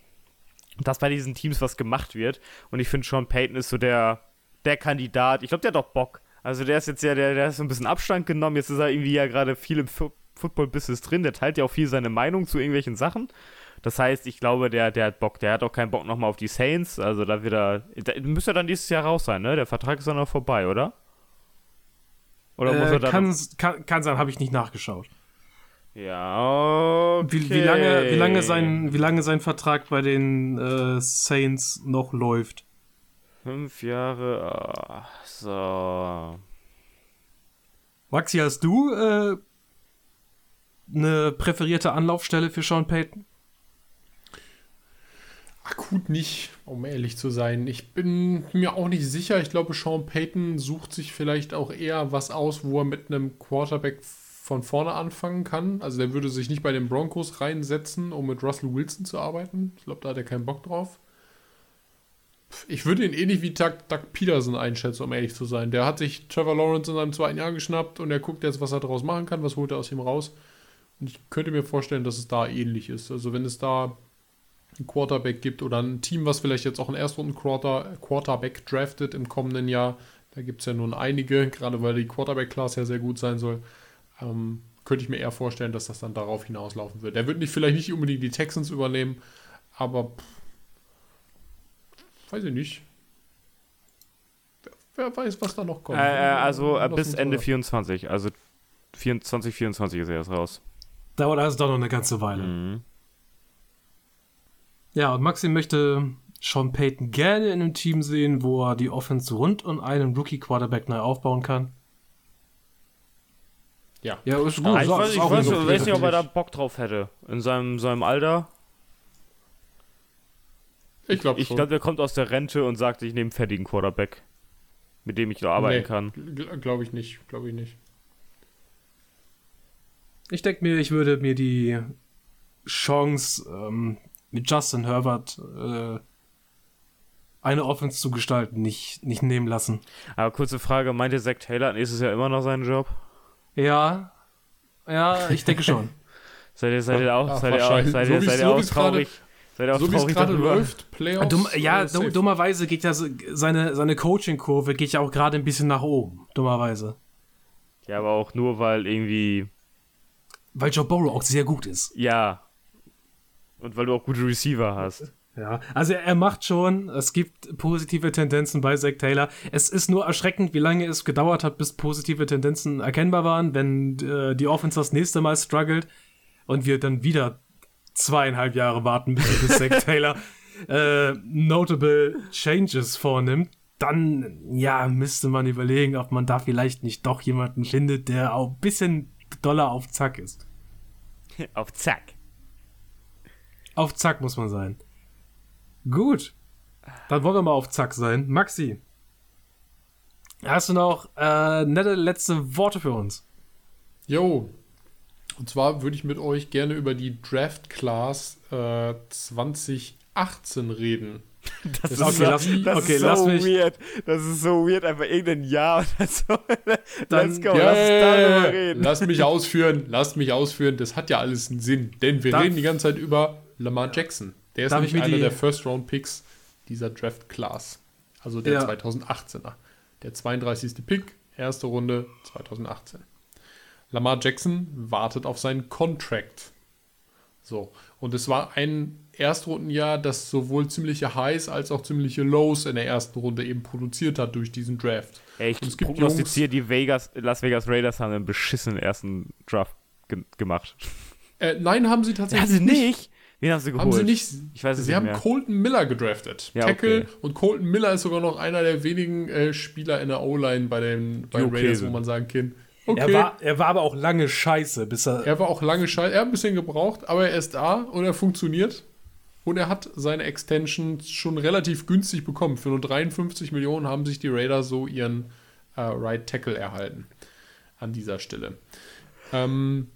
dass bei diesen Teams was gemacht wird. Und ich finde, Sean Payton ist so der, der Kandidat. Ich glaube, der hat doch Bock. Also der ist jetzt ja, der, der hat so ein bisschen Abstand genommen. Jetzt ist er irgendwie ja gerade viel im Football-Business drin. Der teilt ja auch viel seine Meinung zu irgendwelchen Sachen. Das heißt, ich glaube, der, der hat Bock. Der hat auch keinen Bock nochmal auf die Saints. Also da wird er, da müsste er dann dieses Jahr raus sein, ne? Der Vertrag ist dann noch vorbei, oder? Oder muss Äh, er dann kann, kann, kann sein, habe ich nicht nachgeschaut. Ja, okay. Wie, wie, lange, wie, lange sein, wie lange sein Vertrag bei den äh, Saints noch läuft. Fünf Jahre. ah, so. Maxi, hast du äh, eine präferierte Anlaufstelle für Sean Payton? Akut nicht, um ehrlich zu sein. Ich bin mir auch nicht sicher. Ich glaube, Sean Payton sucht sich vielleicht auch eher was aus, wo er mit einem Quarterback von vorne anfangen kann. Also der würde sich nicht bei den Broncos reinsetzen, um mit Russell Wilson zu arbeiten. Ich glaube, da hat er keinen Bock drauf. Ich würde ihn ähnlich wie Doug, Doug Peterson einschätzen, um ehrlich zu sein. Der hat sich Trevor Lawrence in seinem zweiten Jahr geschnappt und er guckt jetzt, was er daraus machen kann, was holt er aus ihm raus. Und ich könnte mir vorstellen, dass es da ähnlich ist. Also wenn es da einen Quarterback gibt oder ein Team, was vielleicht jetzt auch einen Erstrunden-Quarterback draftet im kommenden Jahr. Da gibt es ja nun einige, gerade weil die Quarterback-Class ja sehr gut sein soll. Ähm, könnte ich mir eher vorstellen, dass das dann darauf hinauslaufen wird. Er wird nicht, vielleicht nicht unbedingt die Texans übernehmen, aber pff, weiß ich nicht. Wer, wer weiß, was da noch kommt. Äh, äh, also äh, bis Ende mal- 24. Also 24, 24 ist er erst raus. Dauert also doch noch eine ganze Weile. Mhm. Ja, und Maxi möchte Sean Payton gerne in einem Team sehen, wo er die Offense rund um einen Rookie-Quarterback neu aufbauen kann. Ja. Ja, ist gut. Ah, ich so- weiß, ist ich auch weiß, gute weiß nicht, ob er da. Bock drauf hätte. In seinem, seinem Alter. Ich glaube Ich glaube, der kommt aus der Rente und sagt, ich nehme einen fertigen Quarterback, mit dem ich da arbeiten Nee. kann. Glaube ich nicht. Glaube ich nicht. Ich denke mir, ich würde mir die Chance, ähm, mit Justin Herbert äh, eine Offense zu gestalten, nicht, nicht nehmen lassen. Aber kurze Frage, meint ihr, Zach Taylor nächstes Jahr immer noch seinen Job? Ja, ja, ich denke schon. Seid ihr, seid ihr auch, Ja, seid ihr auch, seid So ihr, seid ihr so auch traurig? Seid ihr auch So wie es traurig gerade darüber? läuft, Playoffs. Dumm, ja, äh, dumm, dummerweise geht das, seine, seine Coaching-Kurve geht ja auch gerade ein bisschen nach oben. Dummerweise. Ja, aber auch nur, weil irgendwie, Weil Joe Burrow auch sehr gut ist. ja. Und weil du auch gute Receiver hast. Ja, also er, macht schon, es gibt positive Tendenzen bei Zach Taylor. Es ist nur erschreckend, wie lange es gedauert hat, bis positive Tendenzen erkennbar waren, wenn äh, die Offense das nächste Mal struggelt und wir dann wieder zweieinhalb Jahre warten bis Zach Taylor äh, notable Changes vornimmt. Dann, ja, müsste man überlegen, ob man da vielleicht nicht doch jemanden findet, der auch ein bisschen doller auf Zack ist. Auf Zack. Auf Zack muss man sein. Gut. Dann wollen wir mal auf Zack sein. Maxi. Hast du noch äh, nette letzte Worte für uns? Jo. Und zwar würde ich mit euch gerne über die Draft Class äh, 2018 reden. Das ist Okay, lass- das okay, ist lass so mich- weird. Das ist so weird, einfach irgendein Jahr oder so. Dann- Let's go, lass uns darüber reden. Lasst mich ausführen, lasst mich ausführen. Das hat ja alles einen Sinn. Denn wir Darf- reden die ganze Zeit über Lamar Jackson. Der ist Darf ich nämlich einer der First-Round-Picks dieser Draft-Class. Also der Ja. 2018er. Der 32. Pick, erste Runde 2018. Lamar Jackson wartet auf seinen Contract. So. Und es war ein Erstrundenjahr, das sowohl ziemliche Highs als auch ziemliche Lows in der ersten Runde eben produziert hat durch diesen Draft. Ey, ich Und es prognostiziere, die Vegas, Las Vegas Raiders haben einen beschissenen ersten Draft ge gemacht. Äh, nein, haben sie tatsächlich Haben sie nicht? Wen haben sie geholt? Haben sie nicht. Ich weiß es sie nicht haben mehr. Colton Miller gedraftet. Ja, Tackle. okay. Und Colton Miller ist sogar noch einer der wenigen äh, Spieler in der O-Line bei den, bei den okay Raiders, wo man sagen kann, okay. Er, war, er war aber auch lange scheiße, bis er. Er war auch lange scheiße. Er hat ein bisschen gebraucht, aber er ist da und er funktioniert. Und er hat seine Extension schon relativ günstig bekommen. Für nur 53 Millionen haben sich die Raiders so ihren äh, Right Tackle erhalten. An dieser Stelle. Ähm.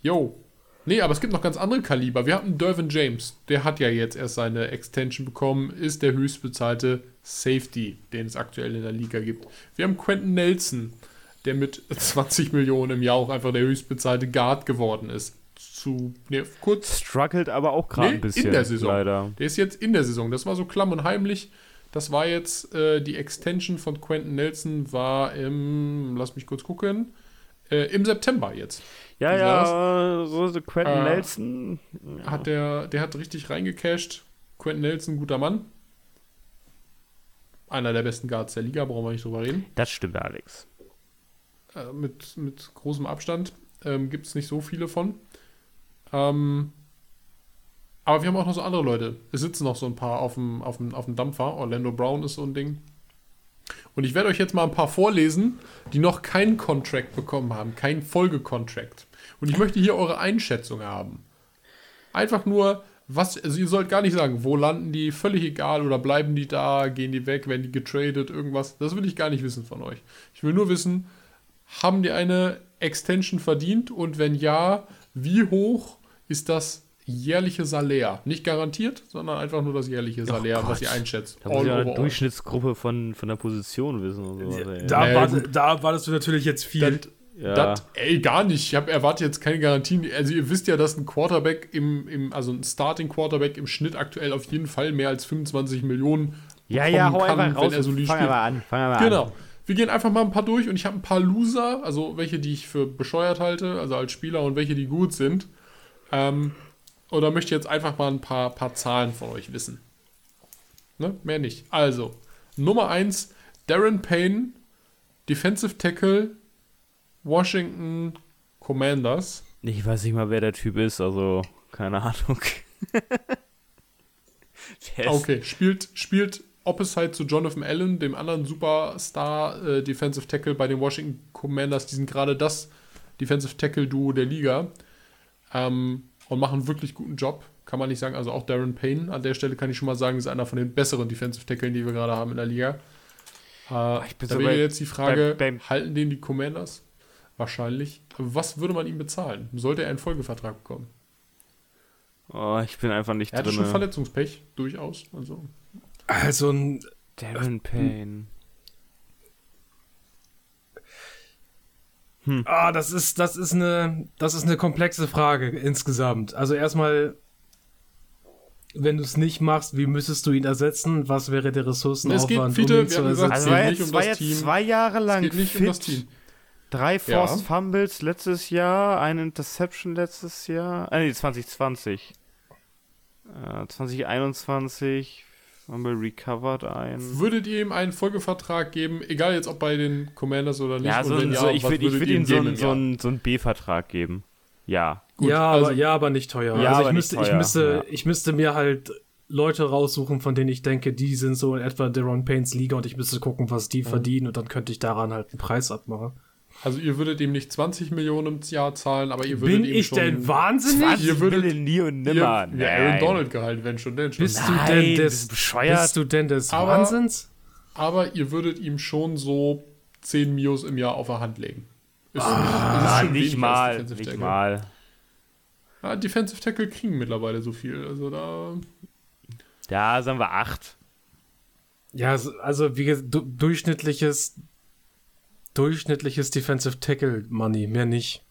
Jo. Nee, aber es gibt noch ganz andere Kaliber. Wir hatten Dervin James. Der hat ja jetzt erst seine Extension bekommen. Ist der höchstbezahlte Safety, den es aktuell in der Liga gibt. Wir haben Quentin Nelson, der mit 20 Millionen im Jahr auch einfach der höchstbezahlte Guard geworden ist. Zu, nee, kurz Struggelt aber auch gerade Nee, ein bisschen. in der Saison. Leider. der ist jetzt in der Saison. Das war so klamm und heimlich. Das war jetzt äh, die Extension von Quentin Nelson war im, lass mich kurz gucken, äh, im September jetzt. Ja, ja, so so Quentin Äh, Nelson. Hat der, der hat richtig reingecasht. Quentin Nelson, guter Mann. Einer der besten Guards der Liga, brauchen wir nicht drüber reden. Das stimmt, Alex. Äh, mit, mit großem Abstand. Ähm, Gibt es nicht so viele von. Ähm, aber wir haben auch noch so andere Leute. Es sitzen noch so ein paar auf dem, auf dem, auf dem Dampfer. Orlando Brown ist so ein Ding. Und ich werde euch jetzt mal ein paar vorlesen, die noch keinen Contract bekommen haben, keinen Folgecontract. Und ich möchte hier eure Einschätzung haben. Einfach nur, was, also ihr sollt gar nicht sagen, wo landen die, völlig egal, oder bleiben die da, gehen die weg, werden die getradet, irgendwas. Das will ich gar nicht wissen von euch. Ich will nur wissen, haben die eine Extension verdient und wenn ja, wie hoch ist das jährliche Salär? Nicht garantiert, sondern einfach nur das jährliche Salär, was ihr einschätzt. Da muss ja eine. Durchschnittsgruppe von, von der Position wissen und ey. Da, Naja, war, da wartest du natürlich jetzt viel. Das, ja. das, ey, gar nicht. Ich hab, erwarte jetzt keine Garantien. Also ihr wisst ja, dass ein Quarterback im, im also ein Starting Quarterback im Schnitt aktuell auf jeden Fall mehr als 25 Millionen ja, ja, hau bekommen einfach raus. wenn er solide fang spielt. mal an. Fang mal Genau. an. Wir gehen einfach mal ein paar durch und ich habe ein paar Loser, also welche, die ich für bescheuert halte, also als Spieler und welche, die gut sind. Ähm, oder möchte ich jetzt einfach mal ein paar, paar Zahlen von euch wissen. Ne? Mehr nicht. Also, Nummer 1, Darren Payne, Defensive Tackle, Washington Commanders. Ich weiß nicht mal, wer der Typ ist, also keine Ahnung. Okay, spielt, spielt Opposite zu Jonathan Allen, dem anderen Superstar äh, Defensive Tackle bei den Washington Commanders. Die sind gerade das Defensive Tackle-Duo der Liga ähm, und machen einen wirklich guten Job. Kann man nicht sagen. Also auch Darren Payne an der Stelle kann ich schon mal sagen, ist einer von den besseren Defensive Tackeln, die wir gerade haben in der Liga. Äh, ich bin da so wäre jetzt die Frage, bei- bei- halten den die Commanders? Wahrscheinlich. Was würde man ihm bezahlen? Sollte er einen Folgevertrag bekommen? Oh, ich bin einfach nicht Er hatte schon drin. Verletzungspech, durchaus. Also, Also ein. Darren Payne. Ah, das ist, das ist eine, das ist eine komplexe Frage insgesamt. Also erstmal, wenn du es nicht machst, wie müsstest du ihn ersetzen? Was wäre der Ressourcenaufwand, Es geht, Fiete, ihn wir haben gesagt, Also geht war nicht jetzt, um war das jetzt Team. zwei Jahre es lang geht nicht fit. um das Team. Drei Ja. Forced Fumbles letztes Jahr, eine Interception letztes Jahr. Ah, nee, 2020. Äh, 2021 Fumble recovered ein. Würdet ihr ihm einen Folgevertrag geben, egal jetzt ob bei den Commanders oder nicht? Ja, so, ein- ja, so, ich würde ich würd ihm so, ein- im so, ein- so einen B-Vertrag geben. Ja. Gut, ja, also- aber, ja, aber nicht teuer. Ja, also ich nicht müsste, ich teuer, müsste, ja. ich müsste mir halt Leute raussuchen, von denen ich denke, die sind so in etwa Deron Paynes Liga und ich müsste gucken, was die verdienen und dann könnte ich daran halt einen Preis abmachen. Also ihr würdet ihm nicht 20 Millionen im Jahr zahlen, aber ihr würdet Bin ihm ich schon... denn wahnsinnig? 20 Ihr würdet- nie und Ihr, nimmer. ja, Aaron. Donald Gehalt, wenn schon, denn schon. Bist du Nein, denn bist des, du bescheuert? bist du denn des Aber- Wahnsinns? Aber ihr würdet ihm schon so 10 Mios im Jahr auf der Hand legen. Ist, ist Ah, schon nicht mal, Defensive nicht Tackle. mal. Ja, Defensive Tackle kriegen mittlerweile so viel. Also da. Ja, sagen wir acht. Ja, also wie gesagt, du, durchschnittliches durchschnittliches Defensive Tackle Money, mehr nicht.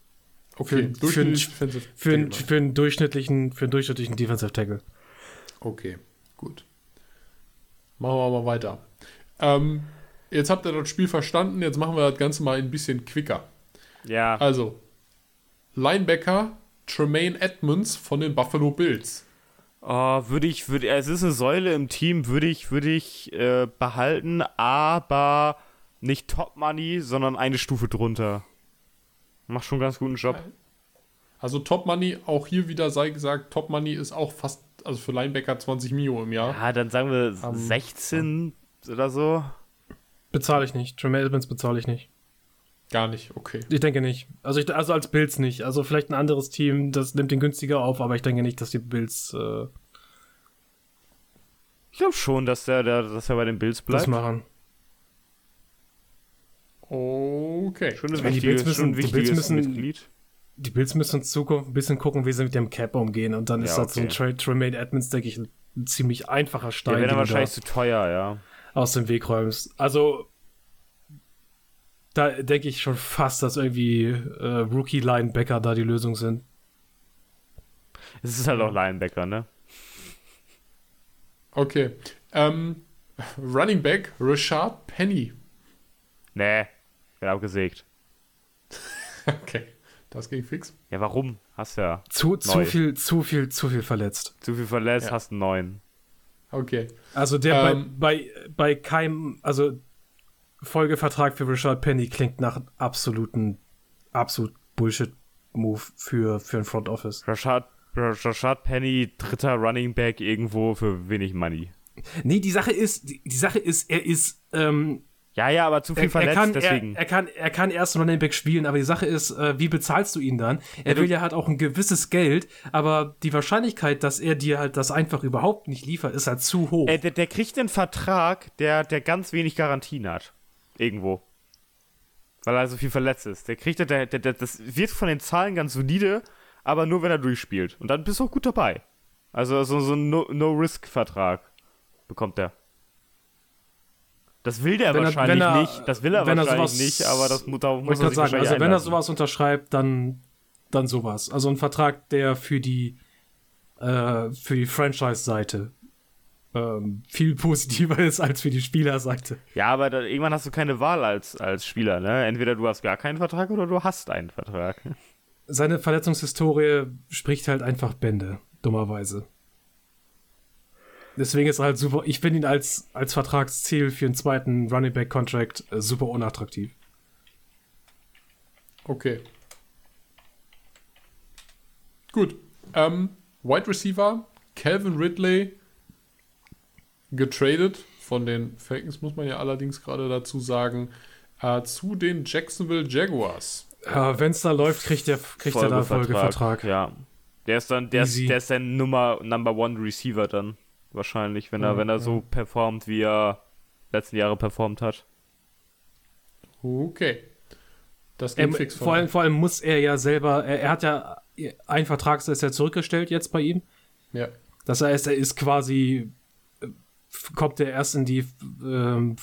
Okay, für, für, Defensive für, einen, für einen durchschnittlichen für einen durchschnittlichen Defensive Tackle. Okay, gut. Machen wir mal weiter. Ähm, jetzt habt ihr das Spiel verstanden, jetzt machen wir das Ganze mal ein bisschen quicker. Ja. Also, Linebacker Tremaine Edmonds von den Buffalo Bills. Oh, würde ich, würde, es ist eine Säule im Team, würde ich, würde ich äh, behalten, aber nicht Top Money, sondern eine Stufe drunter. Macht schon einen ganz guten Job. Also Top Money, auch hier wieder sei gesagt, Top Money ist auch fast, also für Linebacker 20 Mio im Jahr. Ja, dann sagen wir um, 16 ja. oder so. Bezahle ich nicht. Tremaine Edmonds bezahle ich nicht. Gar nicht, okay. Ich denke nicht. Also, ich, also als Bills nicht. Also vielleicht ein anderes Team, das nimmt den günstiger auf, aber ich denke nicht, dass die Bills. Äh, ich glaube schon, dass der, der, dass er bei den Bills bleibt. Das machen. Okay. Schon ein wichtiges, die Bills müssen, die Bills müssen, Mitglied. Die Bills müssen in Zukunft ein bisschen gucken, wie sie mit dem Cap umgehen. Und dann ja, ist das okay. so ein Tremaine Edmonds, denke ich, ein, ziemlich einfacher Stein. Der wäre wahrscheinlich zu teuer, ja. Aus dem Weg räumst. Also da denke ich schon fast, dass irgendwie äh, Rookie-Linebacker da die Lösung sind. Es ist halt auch Linebacker, ne? Okay. Ähm, Running Back Rashad Penny. Nee, wird abgesägt. okay, das ging fix. Ja, warum? Hast du ja. Zu, zu viel, zu viel, zu viel verletzt. Zu viel verletzt, ja. hast einen neuen. Okay. Also der ähm, bei, bei, bei keinem, also Folgevertrag für Richard Penny klingt nach absoluten, absolut Bullshit-Move für, für ein Front Office. Rashad, Rashad Penny, dritter Running Back irgendwo für wenig Money. Nee, die Sache ist, die, die Sache ist, er ist, ähm, ja, ja, aber zu viel er, verletzt, er kann, deswegen. Er, er, kann, er kann erst Running Back spielen, aber die Sache ist, äh, wie bezahlst du ihn dann? Er will ja halt auch ein gewisses Geld, aber die Wahrscheinlichkeit, dass er dir halt das einfach überhaupt nicht liefert, ist halt zu hoch. Äh, der, der kriegt einen Vertrag, der, der ganz wenig Garantien hat. Irgendwo. Weil er so viel verletzt ist. Der kriegt, der, der, der, das wird von den Zahlen ganz solide, aber nur wenn er durchspielt. Und dann bist du auch gut dabei. Also so, so ein No-Risk-Vertrag no bekommt er. Das will der wenn wahrscheinlich er, er, nicht. Das will er wahrscheinlich er sowas, nicht, aber das muss, da muss er sich sagen, Also wenn er sowas unterschreibt, dann, dann sowas. Also ein Vertrag, der für die, äh, für die Franchise-Seite ähm, viel positiver ist als für die Spielerseite. Ja, aber da, irgendwann hast du keine Wahl als, als Spieler, ne? Entweder du hast gar keinen Vertrag oder du hast einen Vertrag. Seine Verletzungshistorie spricht halt einfach Bände, dummerweise. Deswegen ist er halt super. Ich finde ihn als, als Vertragsziel für einen zweiten Running Back Contract äh, super unattraktiv. Okay. Gut. Ähm, Wide Receiver, Calvin Ridley getradet von den Falcons, muss man ja allerdings gerade dazu sagen, äh, zu den Jacksonville Jaguars. Ja, Wenn es da läuft, kriegt er kriegt er da Folgevertrag. Ja. Der ist dann, der ist, der ist der Nummer Number One Receiver dann wahrscheinlich, wenn er, ja, wenn er ja. so performt, wie er letzten Jahre performt hat. Okay. Das geht er, fix vor allem, vor allem muss er ja selber, er, er hat ja einen Vertrag, ist ja zurückgestellt jetzt bei ihm. Ja. Das heißt, er ist quasi kommt er erst in die ähm,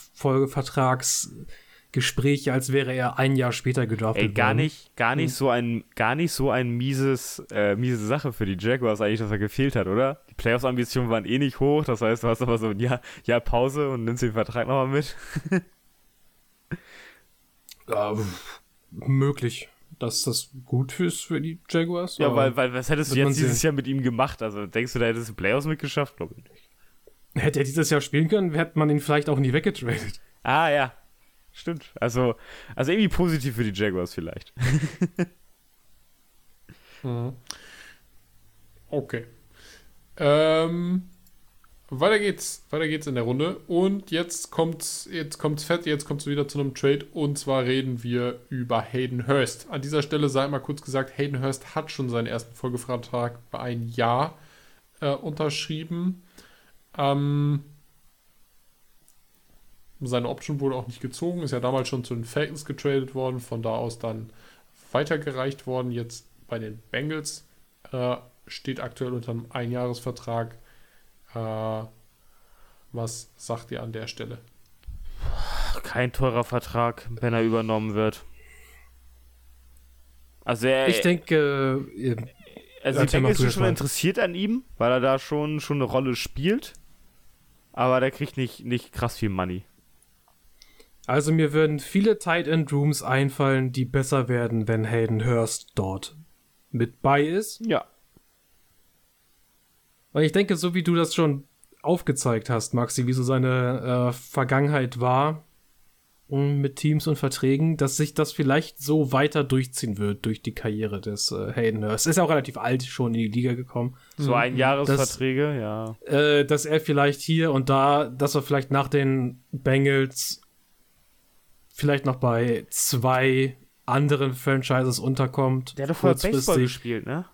Folgevertragsgespräche, als wäre er ein Jahr später gedraftet Ey, gar worden. nicht, gar nicht hm. so ein, gar nicht so ein mieses, äh, miese Sache für die Jaguars eigentlich, dass er gefehlt hat, oder? Die Playoffs-Ambitionen waren eh nicht hoch, das heißt, du hast aber so ein Jahr, Jahr Pause und nimmst den Vertrag nochmal mit. ja, möglich dass das gut ist für die Jaguars. Ja, weil, weil was hättest du jetzt dieses Jahr mit ihm gemacht? Also denkst du, da hättest du Playoffs mitgeschafft? Glaube ich nicht. Hätte er dieses Jahr spielen können, hätte man ihn vielleicht auch nie weggetradet. Ah, ja. Stimmt. Also, also irgendwie positiv für die Jaguars vielleicht. mhm. Okay. Ähm, weiter geht's, weiter geht's in der Runde. Und jetzt kommt's, jetzt kommt's fett, jetzt kommt's wieder zu einem Trade. Und zwar reden wir über Hayden Hurst. An dieser Stelle sei mal kurz gesagt, Hayden Hurst hat schon seinen ersten Folgevertrag bei ein Jahr äh, unterschrieben. Ähm, seine Option wurde auch nicht gezogen, ist ja damals schon zu den Falcons getradet worden, von da aus dann weitergereicht worden, jetzt bei den Bengals. Äh, steht aktuell unter einem Einjahresvertrag. Äh, was sagt ihr an der Stelle? Kein teurer Vertrag, wenn er übernommen wird. Also er, Ich denke, äh, also früher schon schon. interessiert an ihm, weil er da schon, schon eine Rolle spielt. Aber der kriegt nicht, nicht krass viel Money. Also mir würden viele Tight End Rooms einfallen, die besser werden, wenn Hayden Hurst dort mit bei ist. Ja. Weil ich denke, so wie du das schon aufgezeigt hast, Maxi, wie so seine äh, Vergangenheit war um, mit Teams und Verträgen, dass sich das vielleicht so weiter durchziehen wird durch die Karriere des äh, Hayden Hurst. Ist ja auch relativ alt schon in die Liga gekommen. So Mhm. Einjahresverträge, ja. Äh, dass er vielleicht hier und da, dass er vielleicht nach den Bengals vielleicht noch bei zwei anderen Franchises unterkommt. Der hat doch vorher Baseball kurzfristig. gespielt, ne?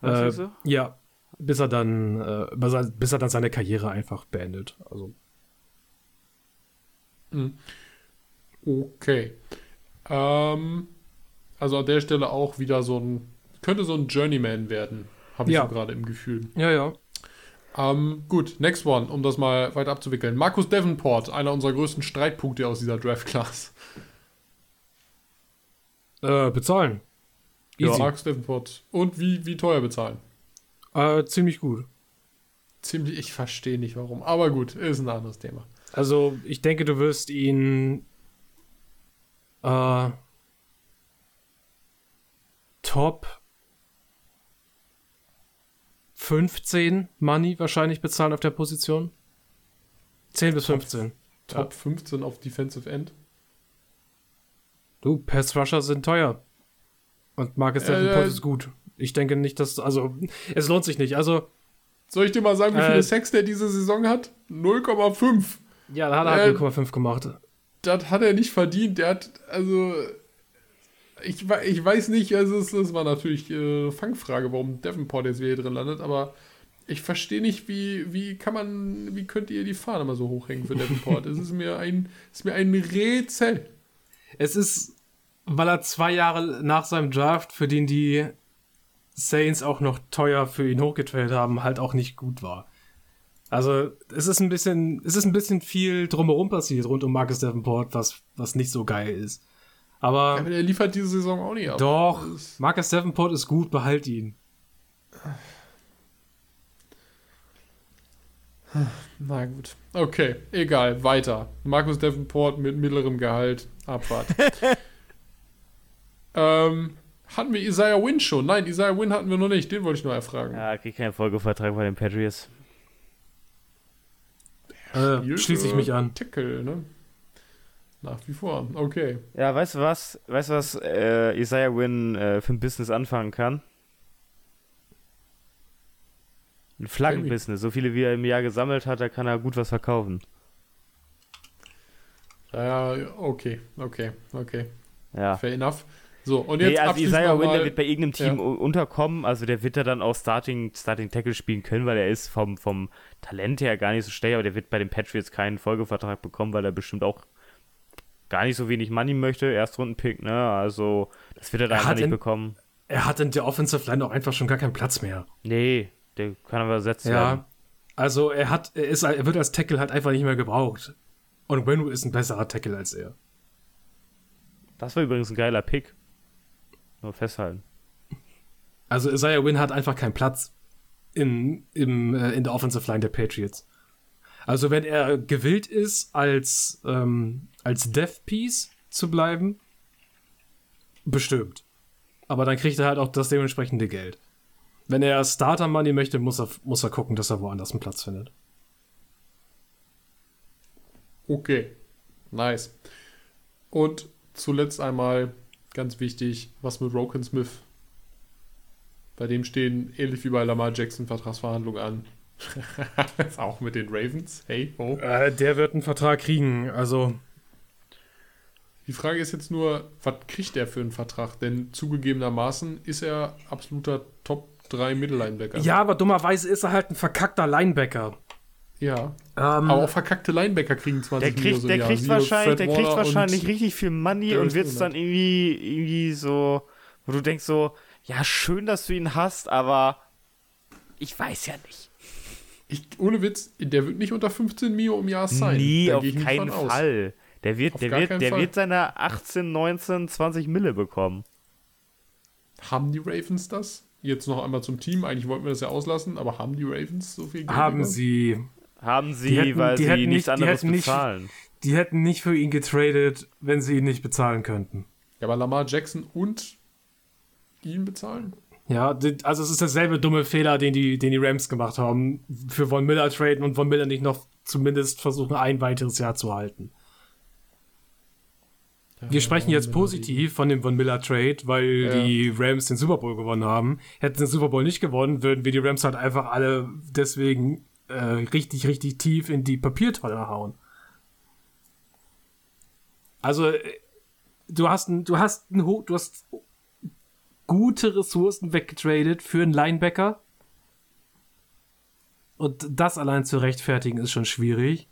Äh, so? ja, bis er dann, äh, bis er- bis er dann seine Karriere einfach beendet. Also Okay. Ähm, also an der Stelle auch wieder so ein, könnte so ein Journeyman werden, habe ich Ja. so gerade im Gefühl. ja, ja. Ähm, gut, next one, um das mal weiter abzuwickeln. Markus Davenport, einer unserer größten Streitpunkte aus dieser Draft-Class. Äh, bezahlen. Ja. Easy. Markus Davenport. Und wie, wie teuer bezahlen? Äh, ziemlich gut. Ziemlich, ich verstehe nicht warum. Aber gut, ist ein anderes Thema. Also, ich denke, du wirst ihn äh, Top 15 Money wahrscheinlich bezahlen auf der Position. 10 bis 15. Top 15 auf Defensive End. Du, Pass Rusher sind teuer. Und Marcus Äh, Davenport ist gut. Ich denke nicht, dass, also, es lohnt sich nicht. Also, Soll ich dir mal sagen, wie Äh, viele Sacks der diese Saison hat? 0,5. ja, da hat er Äh, halt 0,5 gemacht. Das hat er nicht verdient. Der hat, also, ich, ich weiß nicht, also es, es war natürlich äh, Fangfrage, warum Davenport jetzt wieder hier drin landet, aber ich verstehe nicht, wie, wie kann man, wie könnt ihr die Fahne mal so hochhängen für Davenport? es ist mir ein, ist mir ein Rätsel. Es ist, weil er zwei Jahre nach seinem Draft, für den die Saints auch noch teuer für ihn hochgetradet haben, halt auch nicht gut war. Also, es ist ein bisschen, es ist ein bisschen viel drumherum passiert rund um Marcus Davenport, was, was nicht so geil ist. Aber Aber der liefert diese Saison auch nicht ab. doch, Marcus Davenport ist gut, behalt ihn. Na gut. Okay, egal, weiter. Markus Davenport mit mittlerem Gehalt, Abfahrt. ähm, hatten wir Isaiah Wynn schon? Nein, Isaiah Wynn hatten wir noch nicht, den wollte ich nur erfragen. Ja, kriegt keinen Folgevertrag bei den Patriots. Äh, schließe ich mich an. Tackle, ne? Nach wie vor, okay. Ja, weißt du was? Weißt du was äh, Isaiah Wynn äh, für ein Business anfangen kann? Ein Flaggenbusiness. So viele wie er im Jahr gesammelt hat, da kann er gut was verkaufen. Ja, okay, okay, okay. Ja. Fair enough. So, und jetzt Nee, also Isaiah Wynn, der wird bei irgendeinem Team Ja. unterkommen, also der wird da dann auch Starting, Starting Tackle spielen können, weil er ist vom, vom Talent her gar nicht so schlecht, aber der wird bei den Patriots keinen Folgevertrag bekommen, weil er bestimmt auch gar nicht so wenig Money möchte, Erstrunden-Pick, ne, also das wird er da einfach nicht in- bekommen. Er hat in der Offensive Line auch einfach schon gar keinen Platz mehr. Nee, der kann aber ersetzt werden. Ja. Also er hat, er ist, er wird als Tackle halt einfach nicht mehr gebraucht. Und Wenu ist ein besserer Tackle als er. Das war übrigens ein geiler Pick. Nur festhalten. Also Isaiah Wynn hat einfach keinen Platz in, im, äh, in der Offensive Line der Patriots. Also wenn er gewillt ist, als, ähm, als Death Piece zu bleiben, bestimmt. Aber dann kriegt er halt auch das dementsprechende Geld. Wenn er Starter Money möchte, muss er, muss er gucken, dass er woanders einen Platz findet. Okay, nice. Und zuletzt einmal, ganz wichtig, was mit Roken Smith? Bei dem stehen, ähnlich wie bei Lamar Jackson, Vertragsverhandlungen an. Auch mit den Ravens. Hey, oh. Äh, der wird einen Vertrag kriegen. Also Die Frage ist jetzt nur, was kriegt er für einen Vertrag? Denn zugegebenermaßen ist er absoluter Top 3 Mittellinebacker. ja, aber dummerweise ist er halt ein verkackter Linebacker. Ja. Ähm, Aber auch verkackte Linebacker kriegen 20 Der kriegt, Millionen der Jahr. kriegt wahrscheinlich, der kriegt wahrscheinlich richtig viel Money und wird es dann irgendwie, irgendwie so, wo du denkst so, ja, schön, dass du ihn hast, aber ich weiß ja nicht. Ich, ohne Witz, der wird nicht unter 15 Mio im Jahr sein. Nee, Da auf nicht keinen von aus. Fall. Der wird, Auf der wird, der Fall. wird seine 18, 19, 20 Mille bekommen. Haben die Ravens das? Jetzt noch einmal zum Team. Eigentlich wollten wir das ja auslassen, aber haben die Ravens so viel Geld? Haben bekommen? sie. Haben sie, Die hätten- weil die sie nichts nicht- die anderes hätten nicht- bezahlen. Die hätten nicht für ihn getradet, wenn sie ihn nicht bezahlen könnten. Ja, aber Lamar Jackson und ihn bezahlen? Ja, also es ist derselbe dumme Fehler, den die, den die Rams gemacht haben. Für Von Miller traden und Von Miller nicht noch zumindest versuchen, ein weiteres Jahr zu halten. Wir sprechen jetzt positiv von dem Von Miller Trade, weil Ja. die Rams den Super Bowl gewonnen haben. Hätten sie den Super Bowl nicht gewonnen, würden wir die Rams halt einfach alle deswegen äh, richtig, richtig tief in die Papiertonne hauen. Also, äh, du hast, ein- du hast, ein, du hast gute Ressourcen weggetradet für einen Linebacker. Und das allein zu rechtfertigen ist schon schwierig.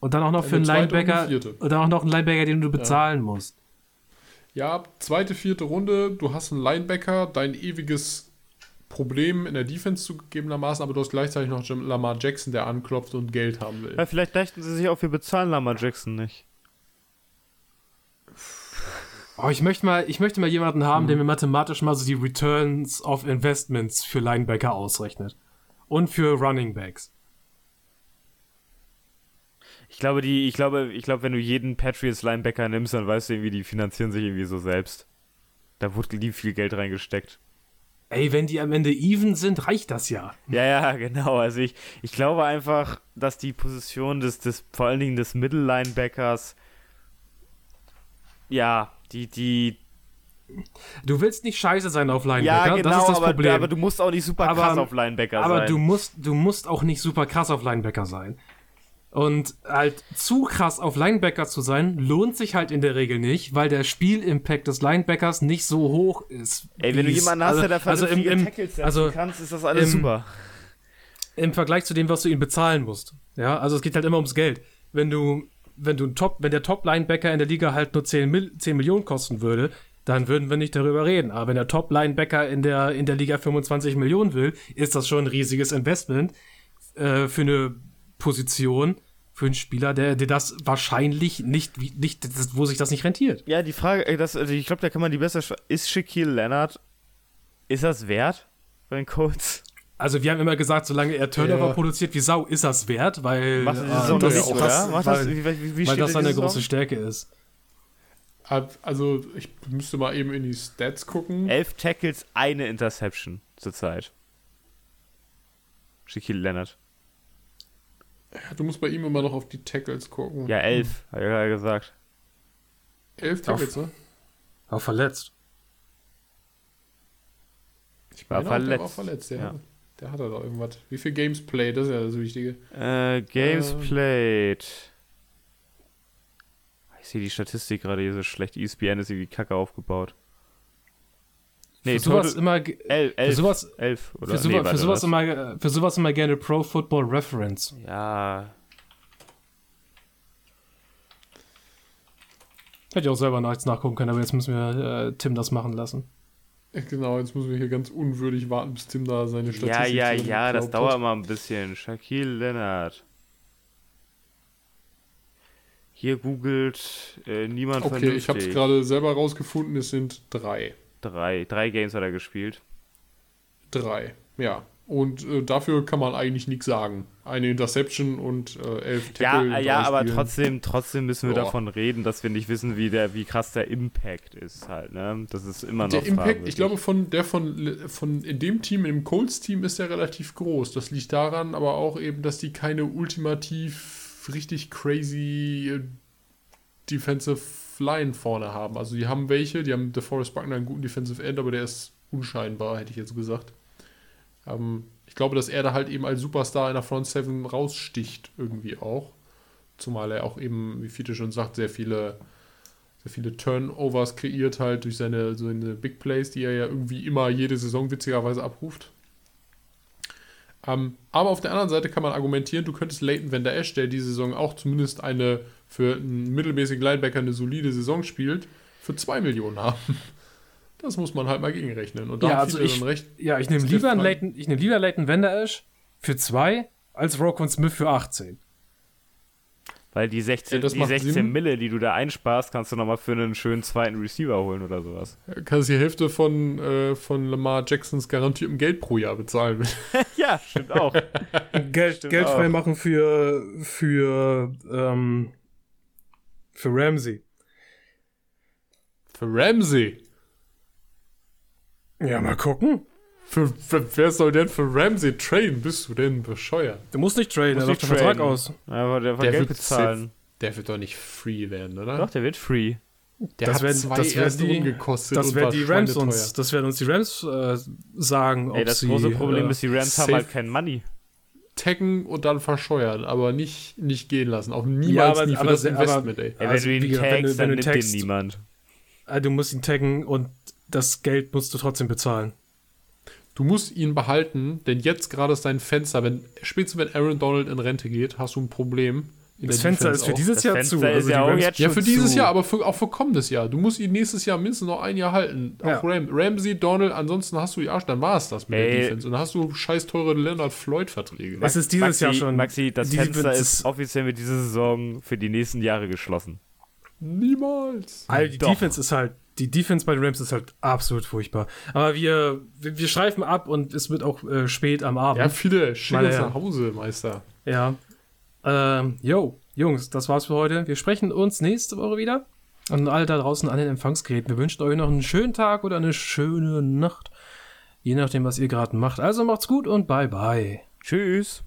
Und dann auch noch für einen Eine zweite und eine Linebacker. vierte. Und dann auch noch einen Linebacker, den du bezahlen musst. Ja, zweite, vierte Runde, du hast einen Linebacker, dein ewiges Problem in der Defense zugegebenermaßen, aber du hast gleichzeitig noch Lamar Jackson, der anklopft und Geld haben will. Ja, vielleicht dachten sie sich auch, wir bezahlen Lamar Jackson nicht. Oh, ich möchte mal, ich möchte mal jemanden haben, der mir mathematisch mal so die Returns of Investments für Linebacker ausrechnet. Und für Running Backs. Ich glaube, die, ich glaube, ich glaube, wenn du jeden Patriots Linebacker nimmst, dann weißt du irgendwie, die finanzieren sich irgendwie so selbst. Da wurde lieb viel Geld reingesteckt. Ey, wenn die am Ende even sind, reicht das ja. Ja, ja, genau. Also ich, ich glaube einfach, dass die Position des, des vor allen Dingen des Mittellinebackers, ja, die, die, Du willst nicht scheiße sein auf Linebacker, ja, genau, das ist das aber, Problem. aber du musst auch nicht super Aber- krass auf Linebacker Aber sein. du musst, du musst auch nicht super krass auf Linebacker sein. Und halt zu krass auf Linebacker zu sein, lohnt sich halt in der Regel nicht, weil der Spielimpact des Linebackers nicht so hoch ist. Ey, wenn du jemanden hast, also, der da also im, vernünftige im, Tackles setzen also kannst, ist das alles im- super. im Vergleich zu dem, was du ihn bezahlen musst. Ja, also es geht halt immer ums Geld. Wenn du, wenn du ein Top, wenn der Top-Linebacker in der Liga halt nur 10, Mil 10 Millionen kosten würde, dann würden wir nicht darüber reden. Aber wenn der Top-Linebacker in der, in der Liga 25 Millionen will, ist das schon ein riesiges Investment äh, für eine Position, für einen Spieler, der, der das wahrscheinlich nicht, nicht, das- wo sich das nicht rentiert. Ja, die Frage, äh, das, also ich glaube, da kann man die besser. Ist Shaquille Leonard, ist das wert bei den Colts? Also wir haben immer gesagt, solange er Turnover Ja. produziert wie Sau, ist das wert, weil Macht er äh, das auch das- Macht das, weil- wie, wie, wie weil steht das seine große? Stärke ist. Also, ich müsste mal eben in die Stats gucken. Elf Tackles, eine Interception zurzeit. Shaquille Leonard. Du musst bei ihm immer noch auf die Tackles gucken. Ja, elf, hat er gerade gesagt. Elf Tackles, ne? Auch verletzt. Ich War meine, auch, Der war verletzt. verletzt, ja. Ja. Der hat da doch irgendwas. Wie viel Games played? Das ist ja das Wichtige. Äh, Games Ähm. played. Ich sehe die Statistik gerade hier so schlecht. ESPN ist irgendwie kacke aufgebaut. Nee, für sowas immer, ge- elf, für elf, sowas, elf oder für, sowas, nee, für, sowas was? immer, für sowas immer gerne Pro Football Reference. Ja, Hätte ich auch selber nachts nachgucken können, aber jetzt müssen wir äh, Tim das machen lassen. Ja, Genau, jetzt müssen wir hier ganz unwürdig warten, bis Tim da seine ja, Statistik ja, so ja, das dauert hat. mal ein bisschen. Shaquille Leonard. Hier googelt äh, niemand Okay, ich habe es vernünftig. gerade selber rausgefunden, es sind drei. Drei, drei Games hat er gespielt. Drei, ja. Und äh, dafür kann man eigentlich nichts sagen. Eine Interception und äh, elf Ja, Tackle. ja, drei aber Spielen. trotzdem, trotzdem müssen wir Boah. davon reden, dass wir nicht wissen, wie der, wie krass der Impact ist halt, ne? Das ist immer noch Der Impact, ich glaube, von der von, von in dem Team, im Colts-Team ist der relativ groß. Das liegt daran, aber auch eben, dass die keine ultimativ richtig crazy äh, Defensive Line vorne haben. Also die haben welche, die haben DeForest Buckner einen guten Defensive End, aber der ist unscheinbar, hätte ich jetzt gesagt. Ähm, ich glaube, dass er da halt eben als Superstar in der Front Seven raussticht, irgendwie auch. Zumal er auch eben, wie Fiete schon sagt, sehr viele, sehr viele Turnovers kreiert halt durch seine, seine Big Plays, die er ja irgendwie immer jede Saison witzigerweise abruft. Ähm, aber auf der anderen Seite kann man argumentieren, du könntest Leighton Van Der Esch, der diese Saison auch zumindest eine für einen mittelmäßigen Linebacker eine solide Saison spielt, für 2 Millionen haben. Das muss man halt mal gegenrechnen. Und da Ja, also ich, dann recht. ja, ich nehme lieber einen. Leighton, ich nehme lieber Leighton Vander Esch für 2 als Roquan Smith für 18. Weil die 16, Ja, die macht 16 Sinn. Mille, die du da einsparst, kannst du nochmal für einen schönen zweiten Receiver holen oder sowas. Kannst die Hälfte von, äh, von Lamar Jacksons garantiertem Geld pro Jahr bezahlen. ja, stimmt auch. Geld, Stimmt Geld auch. frei machen für, für, ähm, für Ramsey. Für Ramsey. Ja, mal gucken. Für, für, wer soll denn für Ramsey traden? Bist du denn bescheuert? Du musst nicht traden, Muss er nicht läuft der Vertrag aus. Aber der, Der Geld wird bezahlen. Der wird doch nicht free werden, oder? Doch, der wird free. Der Das hat werden- zwei das werden erste die- umgekostet Das und werden die Rams uns, das werden uns die Rams äh, sagen, ob Ey, das sie, große Problem äh, ist, die Rams haben halt kein Money. Taggen und dann verscheuern, aber nicht, nicht gehen lassen. Auch Ja, niemals aber- nie für aber das aber- Investment, ey. Ey, Also, wenn du wie ihn tagst, du- dann du nimmt den niemand. äh, du musst ihn taggen und das Geld musst du trotzdem bezahlen. Du musst ihn behalten, denn jetzt gerade ist dein Fenster, wenn spätestens wenn Aaron Donald in Rente geht, hast du ein Problem. In Das der Fenster Defense ist für dieses Das Jahr Fenster zu. ist Also ja Rams- Ja, für dieses zu. Jahr, aber für, auch für kommendes Jahr. Du musst ihn nächstes Jahr mindestens noch ein Jahr halten. Ja. Auch Ram, Ramsey, Donald, ansonsten hast du die Arsch, dann war es das mit der Ey. Defense. Und dann hast du scheiß teure Leonard Floyd-Verträge. Es ist dieses Maxi, Jahr schon. Maxi, das Fenster Defense ist offiziell mit dieser Saison für die nächsten Jahre geschlossen. Niemals. Also die Doch. Defense ist halt, die Defense bei den Rams ist halt absolut furchtbar. Aber wir, wir, wir schreifen ab und es wird auch äh, spät am Abend. Ja, viele, uns Herren. nach Hause, Meister. Ja. Ähm, yo, Jungs, das war's für heute. Wir sprechen uns nächste Woche wieder. Und alle da draußen an den Empfangsgeräten. Wir wünschen euch noch einen schönen Tag oder eine schöne Nacht. Je nachdem, was ihr gerade macht. Also macht's gut und bye bye. Tschüss.